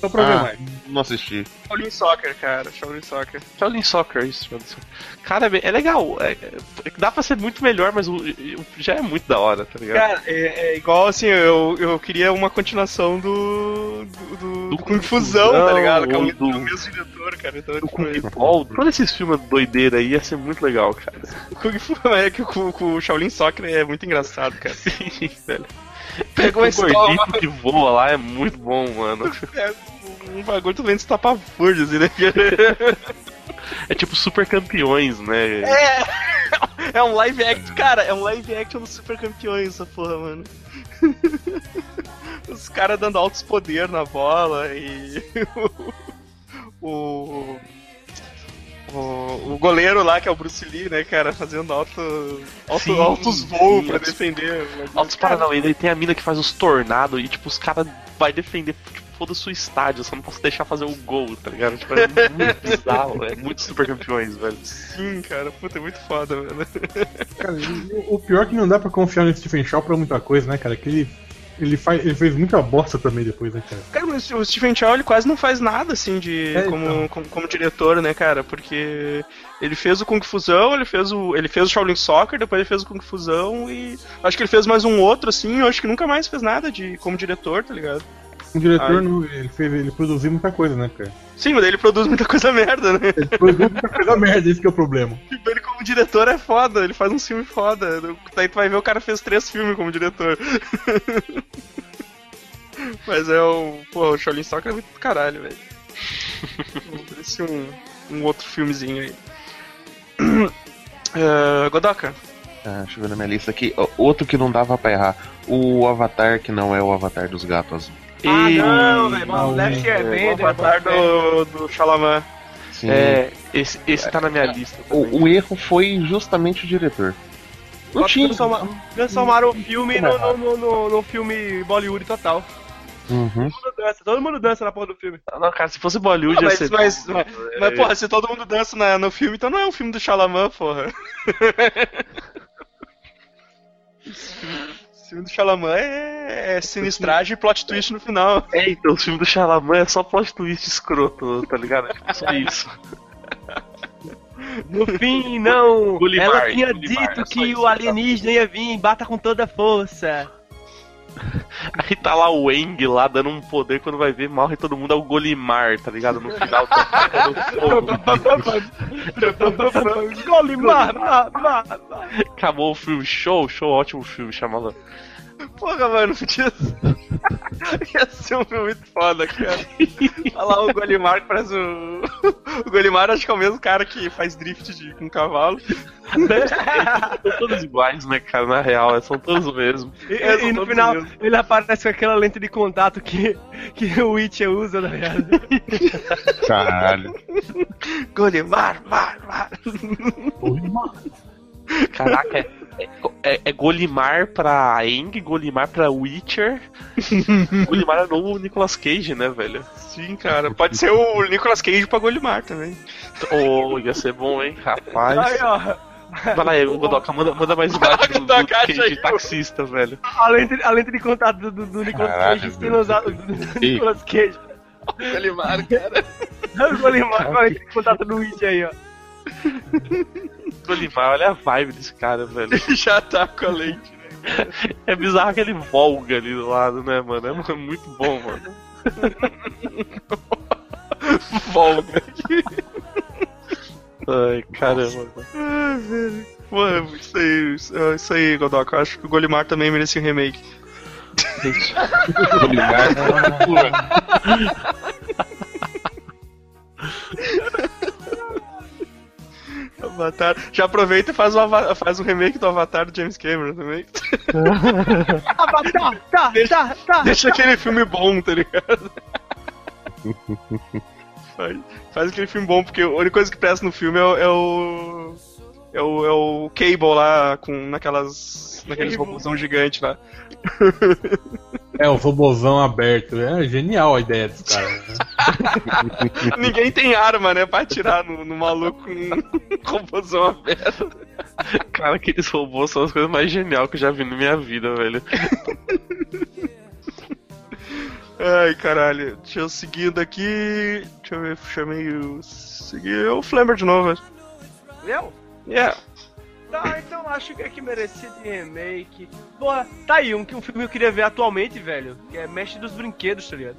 Ver Ah, mais. não assisti. Shaolin Soccer, cara. Shaolin Soccer. Shaolin Soccer, isso. Shaolin Soccer. Cara, é, é legal. É- é- dá pra ser muito melhor, mas o- o- já é muito da hora, tá ligado? Cara, é, é igual assim, eu, eu queria uma continuação do. do, do, do Kung Fusão, tá ligado? Que é o, do- do mesmo diretor, cara. Então, O tipo, Kung Ball, todos esses filmes doideira aí ia ser muito legal, cara. o Kung Fu é que o, o, o Shaolin Soccer é muito engraçado, cara. Sim, velho. Pega uma o escola, gordito que voa lá é muito bom, mano. pega um bagulho, vem de estapafúrdio, assim, né? É tipo super campeões, né? É, é um live act, cara, é um live action dos super campeões, essa porra, mano. Os caras dando altos poder na bola e. o. O, o goleiro lá, que é o Bruce Lee, né, cara, fazendo alto, alto, Sim, altos voos pra defender. Altos Paranauê, ele tem a mina que faz os tornados e tipo, os caras vai defender tipo, foda-se o estádio, eu só não posso deixar fazer o gol, tá ligado? Tipo, é muito bizarro, é muito super campeões, velho. Sim, cara, puta, é muito foda, mano. Cara, o pior é que não dá pra confiar no Stephen Shaw pra muita coisa, né, cara? Que ele, ele, faz, ele fez muita bosta também depois, né, cara? Cara, mas o Stephen Chow ele quase não faz nada assim de É, como, então. como, como diretor, né, cara? Porque ele fez o Kung Fusão, ele fez o ele fez o Shaolin Soccer, depois ele fez o Kung Fusão e acho que ele fez mais um outro assim, eu acho que nunca mais fez nada de como diretor, tá ligado? O diretor, Ai. não, ele, fez, ele produziu muita coisa, né, cara? Sim, mas ele produz muita coisa merda, né? Ele produziu muita coisa merda, esse que é o problema. Tipo, ele como diretor é foda, ele faz um filme foda. Daí tu vai ver o cara fez três filmes como diretor. Mas é o. Pô, o Shaolin Soccer é muito do caralho, velho. Parece um, um outro filmezinho aí. Uh, Godoka. Ah, deixa eu ver na minha lista aqui. Outro que não dava pra errar. O Avatar que não é o Avatar dos gatos azul. Ah, E- não, velho. não, Left é, Airbender. o avatar do, do Chalaman. Sim. É, esse, esse tá na minha lista. O, o erro foi justamente o diretor. Não tinha. Transforma- Transformaram o filme no, no, no, no- no filme Bollywood total. Uhum. Todo mundo dança, todo mundo dança na porra do filme. Não, cara, se fosse Bollywood Ah, ia mas, ser. mas, mas, mano. mas, É, porra, se todo mundo dança na- no filme, então não é um filme do Chalaman, porra. Filme- do Chalaman é, é sinistragem e plot twist no final. É, então, o filme do Xalaman é só plot twist escroto, tá ligado? É só isso. No fim, não. Gulimar, Ela tinha dito é que isso o alienígena ia vir, bata com toda a força. Aí tá lá o Eng lá dando um poder quando vai ver, morre todo mundo, é o Golimar, tá ligado? No final tá. Golimar, ma, ma, ma. Acabou o filme, show, show, ótimo filme, chamado. Porra, mano, podia. Ia ser um filme muito foda, cara. Olha lá o Golimar que parece o. O Golimar acho que é o mesmo cara que faz drift de... com cavalo. São todos iguais, né, cara? Na real, é, são todos o mesmo. E, É, e no final, mesmo. ele aparece com aquela lente de contato que, que o Witcher usa, tá ligado? Caralho. Golimar, mar, mar. Caraca, é, é, Golimar pra Eng, Golimar pra Witcher. Golimar é o novo Nicolas Cage, né, velho? Sim, cara. Pode ser o Nicolas Cage pra Golimar também. Oh, ia ser bom, hein, rapaz. Aí, ó, Vai lá, aí, Godoka, manda, manda mais imagem do, do Cage aí, taxista, velho. a lente, a lente de contato do, do, do Nicolas Caralho, Cage, usado do, do Nicolas Cage. Golimar, cara. Golimar com a lente de contato do Witcher aí, ó. Golimar, olha a vibe desse cara, velho. Ele já tá com a lente. É bizarro aquele Volga ali do lado, né, mano? É mu- muito bom, mano. Volga. Ai, caramba. Ai, velho. Mano, isso aí, isso- isso aí, Godoka. Eu acho que o Golimar também merecia um remake. Golimar. Avatar. Já aproveita e faz o, ava- faz o remake do Avatar do James Cameron também. Avatar, tá, tá, tá. Deixa aquele filme bom, tá ligado? faz, faz aquele filme bom, porque a única coisa que presta no filme é, o- é o. É o, é o Cable lá, com naquelas. naqueles robôzão gigante lá. É, o robôzão aberto. É genial a ideia desse cara. Né? Ninguém tem arma, né, pra atirar no, no maluco com um robôzão aberto. Cara, aqueles robôs são as coisas mais geniais que eu já vi na minha vida, velho. Ai, caralho. Deixa eu seguindo aqui. Deixa eu ver, chamei o. Seguir o Flammer de novo. Eu? Yeah. Tá, então acho que é que merecia de remake. Porra, tá aí um, que- um filme que eu queria ver atualmente, velho. Que é Mestre dos Brinquedos, tá ligado?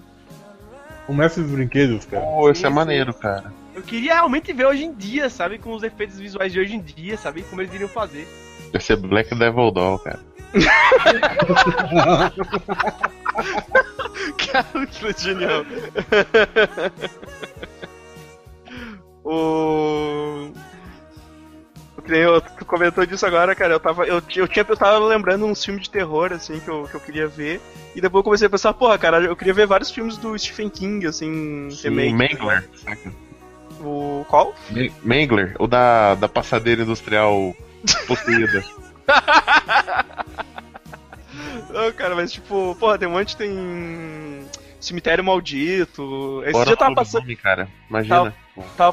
O mestre dos brinquedos, cara. Pô, esse é maneiro, cara. Eu queria realmente ver hoje em dia, sabe? Com os efeitos visuais de hoje em dia, sabe? Como eles iriam fazer. Vai ser Black Devil Doll, cara. Cara, que genial. o. Eu- Tu comentou disso agora, cara. Eu tava, eu, eu, tinha, eu tava lembrando uns filmes de terror, assim, que eu, que eu queria ver. E depois eu comecei a pensar, porra, cara, eu queria ver vários filmes do Stephen King, assim, O remake. Mangler, saca? O. Qual? Ma- Mangler, o da, da passadeira industrial possuída. Não, cara, mas tipo, porra, tem um monte tem. Cemitério Maldito. Esse Fora dia tava o passando, nome, cara. Imagina. tava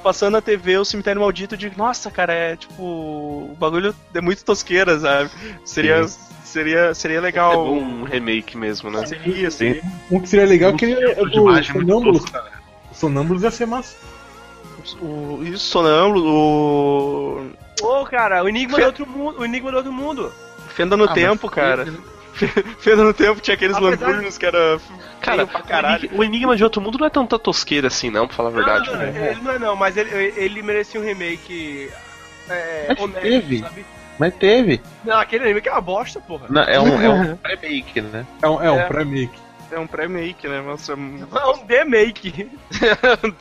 passando na TV o Cemitério Maldito de. Nossa, cara, é tipo. O bagulho é muito tosqueira, sabe? Seria. Seria, seria É legal. bom um remake mesmo, né? Seria, seria. Um que seria legal é que é do Sonâmbulos, cara. O Sonâmbulos ia ser massa. O, isso, Sonâmbulo, o. Ô, cara, o Enigma Fe- do outro mundo. O Enigma do outro mundo. Fenda no Ah, Tempo, cara. Fenda no Tempo tinha aqueles Apesar lamburnos que era. Cara, feio pra caralho. o Enigma de Outro Mundo não é tanta tosqueira assim, não, pra falar a verdade. Não, não, né? ele não é não, mas ele, ele merecia um remake. É, Mas honesto, teve. sabe? Mas teve. Não, aquele remake é uma bosta, porra. Não, é um, é um remake, né? É um, é um É. pré-make. É um pré-make, né? Nossa, é um- É um remake.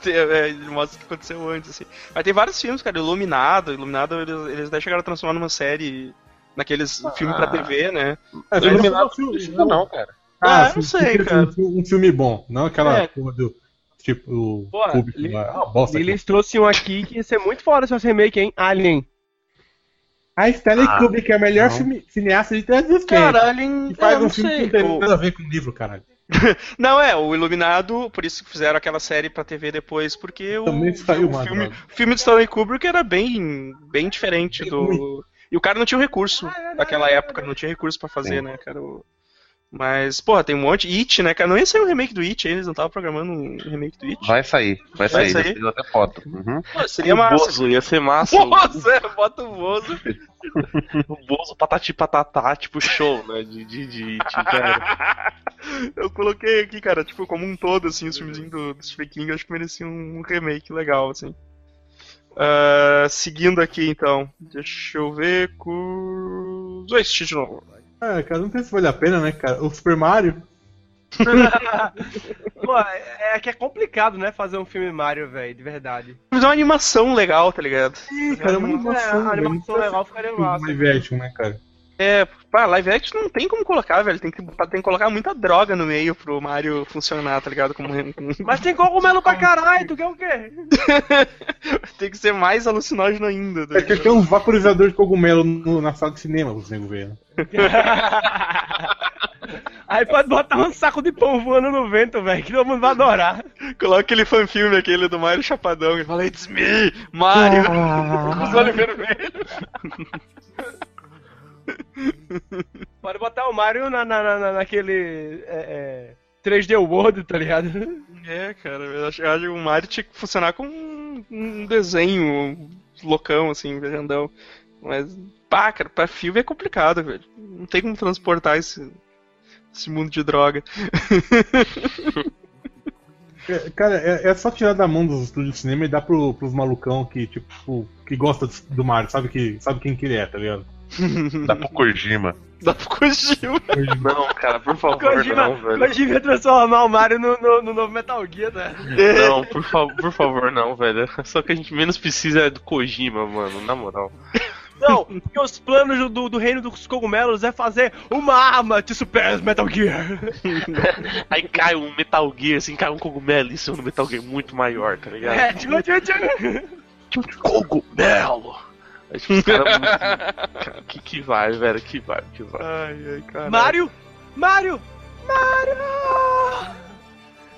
é, ele mostra o que aconteceu antes, assim. Mas tem vários filmes, cara. Iluminado. Iluminado, eles, eles até chegaram a transformar numa série. Naqueles filmes pra TV, né? É, Não, filme- não, filme- não, não, cara. Ah, eu filme- sei, filme- cara. filme- Um filme bom, não aquela É. porra do. Tipo, o Pô, Kubrick li- lá. É uma bosta. Eles trouxeram um aqui que ia ser muito foda se fosse remake, hein? Alien. A Stanley Ah, Kubrick é a melhor não. filme, cineasta de todos os tempos. Caralho, hein? E faz eu um não filme que sei. não tem O- nada a ver com o livro, caralho. Não, é, o Iluminado, por isso que fizeram aquela série pra TV depois, porque o, Também saiu o filme, o filme de Stanley Kubrick era bem, bem diferente Bem do. E o cara não tinha o recurso naquela época, não tinha recurso pra fazer, Sim. né, cara? O- Mas, porra, tem um monte. It, né, cara? Não ia sair um remake do It, eles não estavam programando um remake do It. Vai sair, vai, Vai sair. sair? Já até foto. Uhum. Pô, seria o massa. Bozo ia ser massa. Bozo, é, bota o Bozo. O Bozo patati patatá, tipo show, né? De, de, de, de cara. Eu coloquei aqui, cara, tipo, como um todo, assim, os filmezinhos do, do Stephen King, eu acho que merecia um remake legal, assim. Ah, seguindo aqui, então. Deixa eu ver com... Zoist de novo. Ah, cara, não sei se vale a pena, né, cara? O Super Mario. Pô, é, é que é complicado, né? Fazer um filme Mario, velho, de verdade. Fazer uma animação legal, tá ligado? Ih, cara, é uma É, animação, a velho. animação legal ficaria massa. live action, né, cara? É, pá, live action não tem como colocar, velho. Tem que, tem que colocar muita droga no meio pro Mario funcionar, tá ligado? Como, Mas tem cogumelo pra caralho, tu quer o quê? tem que ser mais alucinógeno ainda. tá É que tem um vaporizador de cogumelo no- na sala de cinema, os nego ver. né? Aí pode botar um saco de pão voando no vento, velho, que todo mundo vai adorar. Coloca aquele fanfilme aquele do Mario Chapadão, que fala, It's me, Mario, com os olhos vermelhos. Pode botar o Mario na, na, na- naquele é, é, 3D World, tá ligado? É, cara, eu acho, eu acho que o Mario tinha que funcionar com um, um desenho loucão, assim, grandão. Mas, pá, cara, pra filme é complicado, velho. Não tem como transportar esse, esse mundo de droga. É, Cara, é, é só tirar da mão dos estúdios de cinema e dar pro, pros malucão que, tipo, que gosta do, do Mario, sabe, que, sabe quem que ele é, tá ligado? Dá pro Kojima. Dá pro Kojima. Não, cara, por favor, Kojima, não, velho. Kojima ia transformar o Mario no, no, no novo Metal Gear, né? Não, por, fa por favor, não, velho. Só que a gente menos precisa é do Kojima, mano, na moral. Não, porque os planos do, do reino dos cogumelos é fazer uma arma de Super Metal Gear. Aí cai um Metal Gear, assim, cai um cogumelo em cima do Metal Gear muito maior, tá ligado? É, tchum, tchum, tchum. Cogumelo! Aí, tipo, os caras muito... Cara, que, que vai, velho, que vai, que vai. Ai, ai. Mario! Mario! Mario!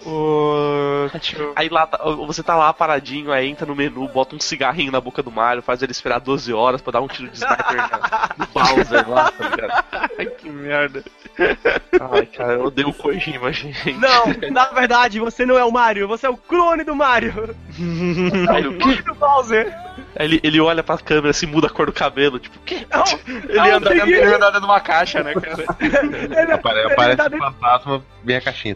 O... Aí lá, tá- você tá lá paradinho, aí entra no menu, bota um cigarrinho na boca do Mario, faz ele esperar 12 horas pra dar um tiro de sniper na- no Bowser lá, tá ligado? Ai, que merda. Ai, cara, eu odeio o Kojima, gente. Não, na verdade, você não é o Mario, você é o clone do Mario. Aí, o? Clone do Bowser. Ele, ele olha pra câmera assim, muda a cor do cabelo, tipo, o quê? Não, Ele não, anda, ele anda dentro de uma caixa, né, cara? ele, Apare- ele Aparece dentro, fantasma, vem a caixinha.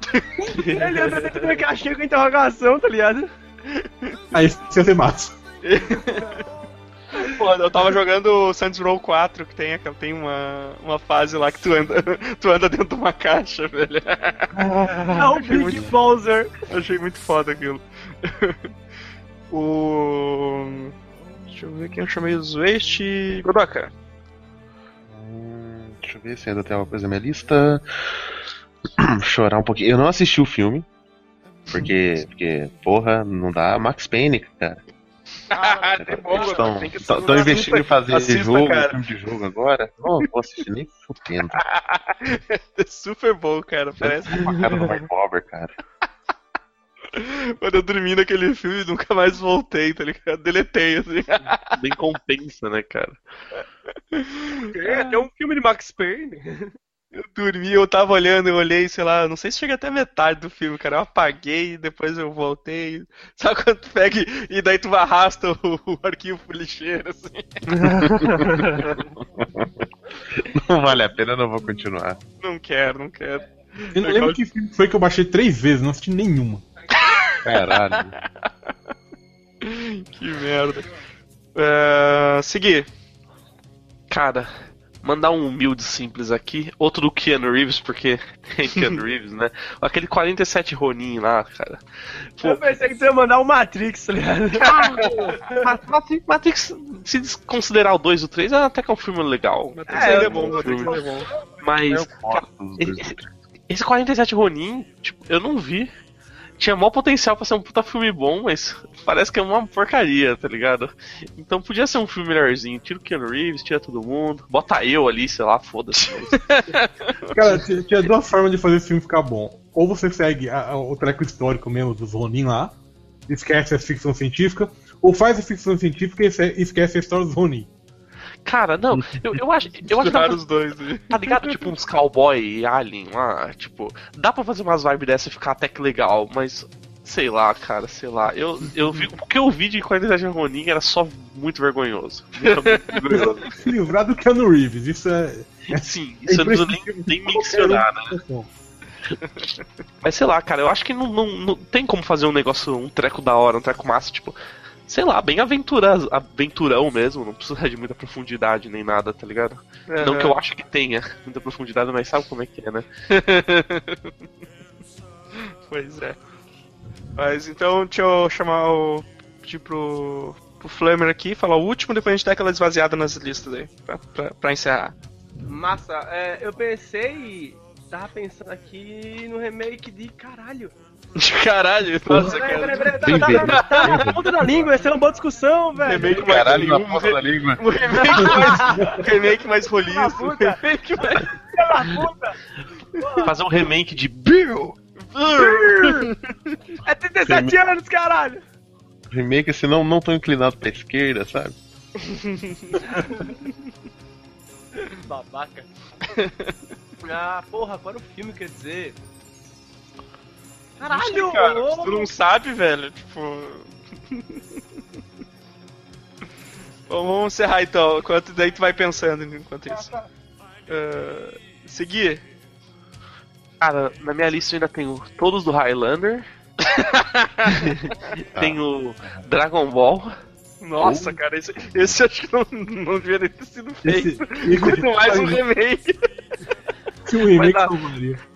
ele anda dentro de uma caixinha com interrogação, tá ligado? Aí ser massa. Pô, eu tava jogando Saints Row 4, que tem, aquela- tem uma, uma fase lá que tu anda, tu anda dentro de uma caixa, velho. Não, achei Big muito- Bowser. Achei muito foda aquilo. o. Deixa eu ver quem eu chamei o Zwest Godoka. Hum, Deixa eu ver se ainda tem alguma coisa na minha lista. Chorar um pouquinho. Eu não assisti o filme. Porque, porque, porra, não dá Max Payne, cara. é bom, Estão investindo em fazer assista, jogo, cara. filme de jogo agora. Não vou assistir nem fudendo. É super bom, cara. Parece Uma cara do Mark Wahlberg, cara. quando eu dormi naquele filme nunca mais voltei, tá ligado? Deletei, assim. Nem compensa, né, cara? É, tem um filme de Max Payne. Eu dormi, eu tava olhando, eu olhei, sei lá, não sei se chega até metade do filme, cara. Eu apaguei, depois eu voltei. Sabe quando tu pega e, e daí tu arrasta o, o arquivo pro lixeiro, assim. Não vale a pena, eu não vou continuar. Não quero, não quero. Eu não lembro que filme foi que eu baixei três vezes, não assisti nenhuma. Caralho. Que merda. É, seguir. Cara, mandar um humilde simples aqui. Outro do Keanu Reeves, porque tem Keanu Reeves, né? Aquele 47 Ronin lá, cara. Pô, Eu pensei que tu ia mandar o Matrix, tá ligado? Ma- Matrix, Matrix, se desconsiderar o 2 e o 3, até que é um filme legal. Matrix É, ainda é eu- bom, Matrix é bom. Mas, esse, esse 47 Ronin, tipo, eu não vi. Tinha maior potencial pra ser um puta filme bom, mas parece que é uma porcaria, tá ligado? Então podia ser um filme melhorzinho. Tira o Keanu Reeves, tira todo mundo. Bota eu ali, sei lá, foda-se. Cara, tinha duas formas de fazer esse filme ficar bom. Ou você segue a- a- o treco histórico mesmo dos Ronin lá, esquece a ficção científica, ou faz a ficção científica e esque- esquece a história dos Ronin. Cara, não, eu, eu acho. Eu acho que dá Misturar pra- os dois. né? Tá ligado? Tipo uns cowboy e alien lá. Tipo, dá pra fazer umas vibes dessa e ficar até que legal, mas. Sei lá, cara, sei lá. Eu, eu vi, o que eu vi de qualidade Ronin era só muito vergonhoso. Muito vergonhoso. Se livrar do Keanu Reeves, isso é. Sim, isso eu não nem, nem mencionar, né? Mas sei lá, cara, eu acho que não, não, não tem como fazer um negócio, um treco da hora, um treco massa, tipo. Sei lá, bem aventura, aventurão mesmo, não precisa de muita profundidade nem nada, tá ligado? Não que eu acho que tenha muita profundidade, mas sabe como é que é, né? Pois é. Mas então, deixa eu chamar o. pedir pro. pro Flamer aqui, falar o último, depois a gente dá aquela esvaziada nas listas aí, pra, pra, pra encerrar. Massa, é, eu pensei. Tava pensando aqui no remake de caralho. Caralho, nossa, Peraí, cara. peraí, peraí, Bem tá, tá, tá, tá na ponta da língua, essa é uma boa discussão, velho. Remake mais Caralho, na ponta da língua. remake mais, remake mais roliço. Puta. remake mais. Fazer um remake de Bill! É 37 anos, caralho. Remake, se não, não tão inclinado pra esquerda, sabe? Babaca. Ah, porra, agora o filme quer dizer. Caralho, Cara, tu não sabe, velho, tipo. Bom, vamos encerrar então, enquanto daí tu vai pensando enquanto isso. Ah, seguir. Cara, na minha lista eu ainda tenho todos do Highlander. tenho Dragon Ball. Nossa, cara, esse, esse acho que não, não devia nem ter sido Esse, feito. esse Muito mais um remake. Se o remake salvaria.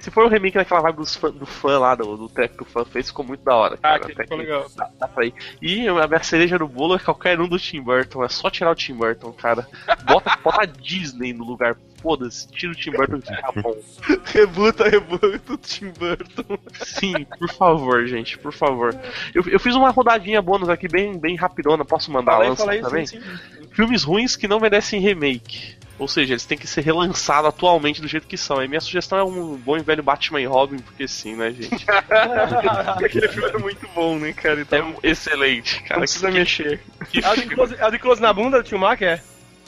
Se, for um remake naquela vibe fã- do fã lá, do, do track que o fã fez, ficou muito da hora. Ah, Cara, que Até ficou que legal. Dá, dá pra ir. E a minha cereja no bolo é qualquer um do Tim Burton. É só tirar o Tim Burton, cara. Bota, bota a Disney no lugar. Foda-se, tira o Tim Burton que fica bom. Rebuta, rebuta o Tim Burton. Sim, por favor, gente, por favor. Eu, eu fiz uma rodadinha bônus aqui bem, bem rapidona, posso mandar Fala aí, lança aí, também? sim, sim. Filmes ruins que não merecem remake. Ou seja, eles têm que ser relançados atualmente do jeito que são. E minha sugestão é um bom e velho Batman e Robin, porque sim, né, gente? Aquele filme é muito bom, né, cara? Então, É excelente, cara. não precisa que, mexer. que É o de close, é o de close na bunda do Tio Mac, é?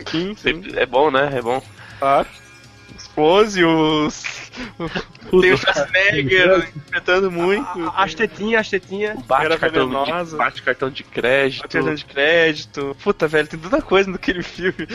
Sim, sempre- é bom, né? É bom. Claro. Os pose, os. Tem o Schwarzenegger interpretando muito. A- As tetinhas, as tetinhas. Bate Era cartão, de, venenosa. bate cartão de crédito. Cartão de crédito. Puta, velho, tem tanta coisa naquele filme.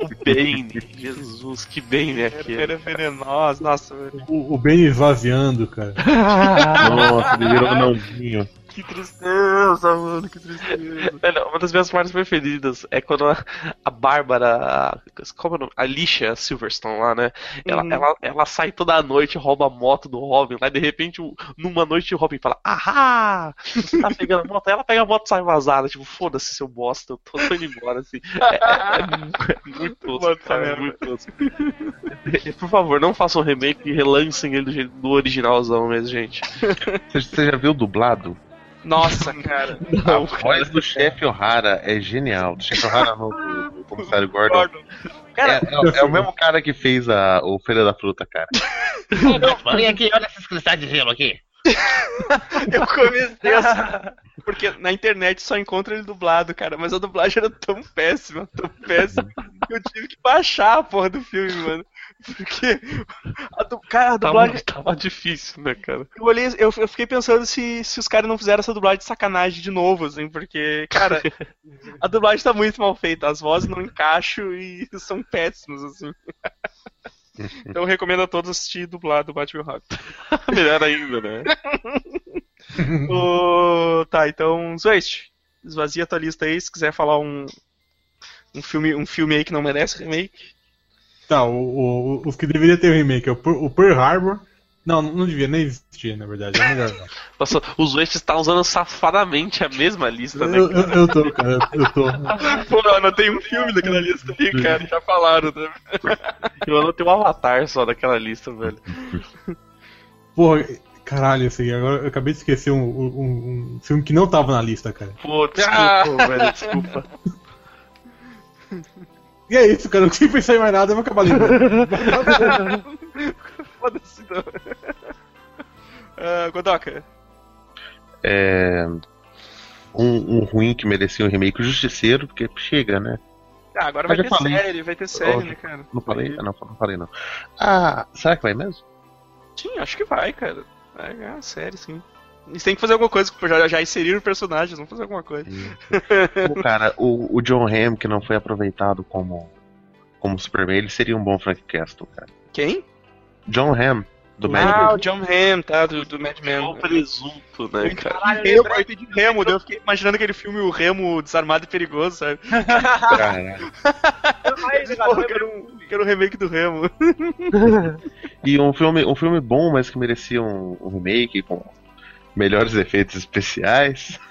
O Bane. Jesus, que Bane é aquele. Era venenosa, nossa, velho. O, o Ben esvaziando, cara. Nossa, ele virou anãozinho. Que tristeza, mano, que tristeza. Velho, uma das minhas partes preferidas é quando a, a Bárbara. Como é o nome? A Alicia Silverstone lá, né? Ela, Uhum. ela, ela sai toda noite, rouba a moto do Robin. Lá de repente, numa noite, o Robin fala: Ahá! Você tá pegando a moto? Aí ela pega a moto e sai vazada. Tipo, foda-se, seu bosta, eu tô, tô indo embora. Assim. É, é- é mu- é muito tosco, cara, é muito tosco. Por favor, não façam um remake e relancem ele do, jeito- do originalzão mesmo, gente. Você, você já viu dublado? Nossa, cara. A voz do chefe O'Hara é genial. Do chefe O'Hara não, do, do comissário Gordon. Gordon. É, é- é o mesmo cara que fez a, o Feira da Fruta, cara. Vem aqui, olha esses cristais de gelo aqui. Eu comecei a... Porque na internet só encontra ele dublado, cara. Mas a dublagem era tão péssima, tão péssima, que eu tive que baixar a porra do filme, mano. Porque. A du... Cara, a Tava, dublagem. tava difícil, né, cara? Eu, olhei, eu, eu fiquei pensando se, se os caras não fizeram essa dublagem de sacanagem de novo, assim, porque, cara, a dublagem tá muito mal feita, as vozes não encaixam e são péssimas, assim. Então eu recomendo a todos assistir dublado Batman Rock. Melhor ainda, né? Tá, então, Zwest, esvazia a tua lista aí, se quiser falar um, um, filme, um filme aí que não merece remake. Tá, o, o- os que deveria ter o remake é o, Pearl- o Pearl Harbor. Não, não devia nem existir, na verdade. É melhor não. Nossa, os West está usando safadamente a mesma lista, né? Eu, eu, eu tô, cara, eu tô. Pô, eu anotei um filme daquela lista aí, cara, já falaram, né? Eu anotei um avatar só daquela lista, velho. Porra, caralho, aí, agora eu acabei de esquecer um, um- um filme que não tava na lista, cara. Pô, desculpa, velho, desculpa. E é isso, cara, eu não consigo pensar em mais nada, eu vou acabar lembrando. Foda-se, não. Ah, Godoka. É. Um, um ruim que merecia um remake, o Justiceiro, porque chega, né? Ah, agora Mas vai ter falei. série, vai ter série, né, cara? Não falei? Não, não falei não. Ah, será que vai mesmo? Sim, acho que vai, cara. Vai ganhar uma série, sim. Eles têm que fazer alguma coisa, já, já inseriram personagens, vamos fazer alguma coisa. Pô, cara, o, o John Hamm, que não foi aproveitado como, como Superman, ele seria um bom Frank Castle, cara. Quem? John Hamm, do Mad ah, Men. o John Hamm, tá, do, do Mad Men. O presunto, né, cara? Remo, eu entendi Remo, daí eu fiquei imaginando aquele filme O Remo Desarmado e Perigoso, sabe? Caralho. Eu quero um, quero um remake do Remo. E um filme, um filme bom, mas que merecia um, um remake com melhores efeitos especiais.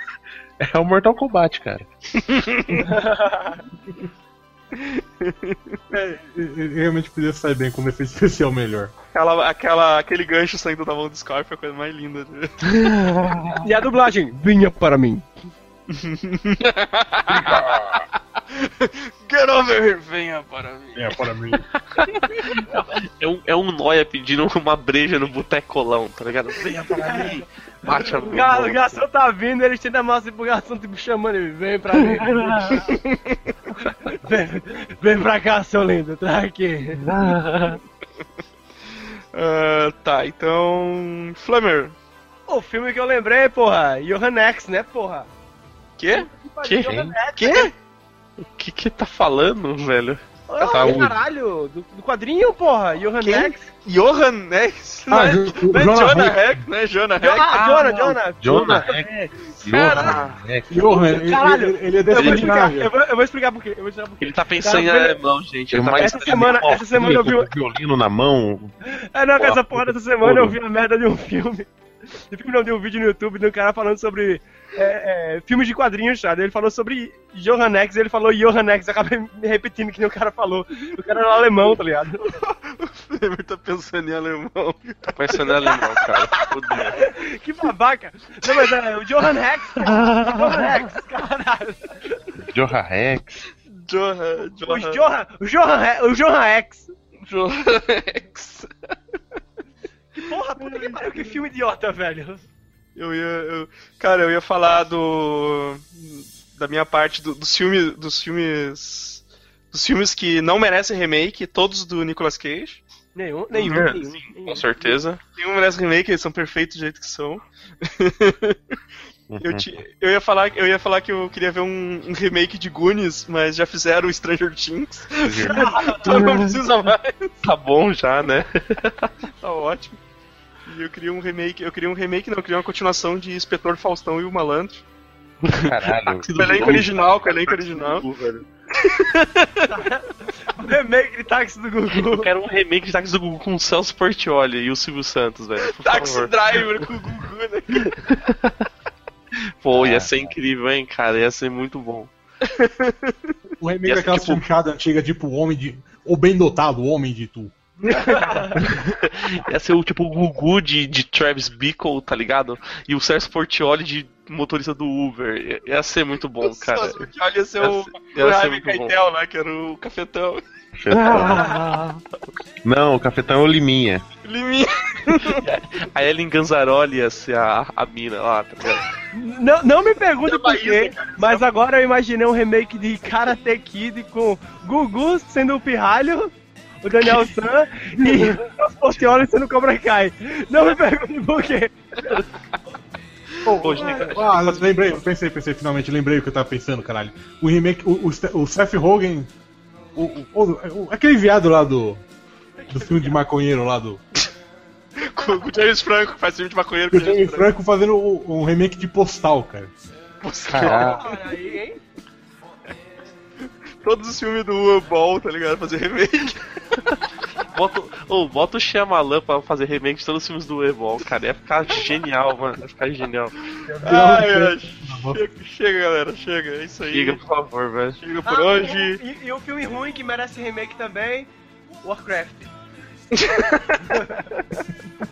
É o Mortal Kombat, cara. É, realmente podia sair bem com um efeito especial melhor. Aquela, aquela, aquele gancho saindo da mão do Scorpion é a coisa mais linda. né? E a dublagem? Vinha para mim. Get over here, venha para mim. É, para mim. É um, é um nóia pedindo uma breja no botecolão, tá ligado? Venha para mim. Bate a O Ga- o Garçom tá vindo, ele estende a mão assim pro garçom, tipo, chamando ele, vem pra mim. vem, vem pra cá, seu lindo, traz aqui. Ah, tá, então. Flammer. O filme que eu lembrei, porra, Johan X, né, porra? Quê? Que? Johan X. Quê? O que que tá falando, velho? Oh, Saúde. caralho, do, do quadrinho, porra, Johan Quem? X. Johan, não Ah, é, o- o não é Jonah Jonah Hex. Hex, né? Jonah Jo- Hex. ah, Jonah, Jonah. Jonah Hex. Jonah Hex. Johan, ele, Caralho, ele, ele é Eu linhagem. eu vou, eu vou explicar por quê. Eu vou explicar por quê. Ele tá pensando em Tá vendo? alemão, gente. Ele tá Essa semana, essa semana eu vi. O violino na mão. É, não, com essa porra dessa semana eu Ouro. vi a merda de um filme. De filme não, de um vídeo no YouTube de um cara falando sobre é, é, filmes de quadrinhos, sabe? Ele falou sobre Johan X, ele falou Johan X, acabei me repetindo que nem o cara falou. O cara era alemão, tá ligado? O Flammer tá pensando em alemão. Tá pensando em alemão, cara. Fudeu. Que babaca! Não, mas é o Johan X, cara. Johan X, caralho. Johan, O Johan. Johan, o Johan, o Johan X. Johan Hex. Porra, puta que pariu, que filme idiota, velho. Eu ia. eu- cara, eu ia falar do. Da minha parte do- dos filmes. Dos filmes. Dos filmes que não merecem remake, todos do Nicolas Cage. Nenhum, nenhum, É, nenhum. Com nenhum. certeza. Nenhum merece remake, eles são perfeitos do jeito que são. Eu, Uhum. ti- eu, ia falar, eu ia falar que eu queria ver um, um remake de Goonies, mas já fizeram o Stranger Things. então não precisa mais. Tá bom já, né? Tá ótimo. E eu queria um remake. Eu queria um remake, não, eu queria uma continuação de Inspetor Faustão e o Malandro. Caralho. Com o elenco original, com o elenco original. Remake de táxi do Eu Gugu. quero um remake de Táxi do Google com o Celso Portioli e o Silvio Santos, velho. Por Taxi favor. Driver com o Gugu, né? Pô, ia ser incrível, hein, cara. Ia ser muito bom. O remake daquela tipo- chanchada antiga, tipo o homem de. O bem dotado, o homem de tu. Ia ser o tipo o Gugu de, de Travis Bickle, tá ligado? E o Sérgio Portioli de motorista do Uber. Ia- Ia ser muito bom, cara. Nossa, porque olha ser o, Ia o ser Jaime. Keitel, né? Que era o cafetão. Não, o cafetão é o Liminha. Liminha. A Ellen Ganzaroli ia ser a, a mina lá, tá ligado? Não, não me pergunte por quê, mas agora eu imaginei um remake de Karate Kid com Gugu sendo o Pirralho, o Daniel San e os Portioli sendo o Cobra Kai. Não me pergunte por quê. Pô, gente, Ah, lembrei, pensei, pensei, finalmente lembrei o que eu tava pensando, caralho. O remake, o, o, o Seth Rogen, o, o- o- aquele viado lá do. Do filme de maconheiro lá do. com, com o James Franco, faz filme de maconheiro com O o James James Franco. Franco fazendo o- um remake de postal, cara. Aí, hein? Todos os filmes do U-Ball, tá ligado? Fazer remake. bota, oh, bota o Shyamalan pra fazer remake de todos os filmes do Evol, cara. Ia ficar genial, mano. Ia ficar genial. Ai, ai, chega, chega, galera, chega. É isso aí. Liga, por favor, velho. Chega por Ah, hoje. E, e o filme ruim que merece remake também, Warcraft.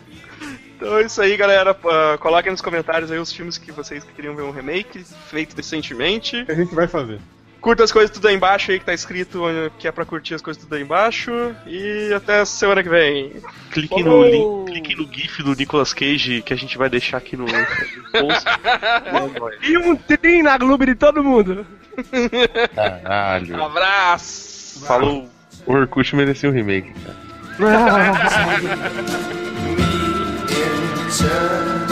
Então é isso aí, galera. Ah, coloquem nos comentários aí os filmes que vocês queriam ver um remake, feito recentemente. Que a gente vai fazer. Curta as coisas tudo aí embaixo aí que tá escrito que é pra curtir as coisas tudo aí embaixo. E até semana que vem. Clique no link, clique no GIF do Nicolas Cage que a gente vai deixar aqui no, no post. É. E um trim na Globo de todo mundo. Caralho. Abraço! Falou. O Orkut merecia um remake, cara.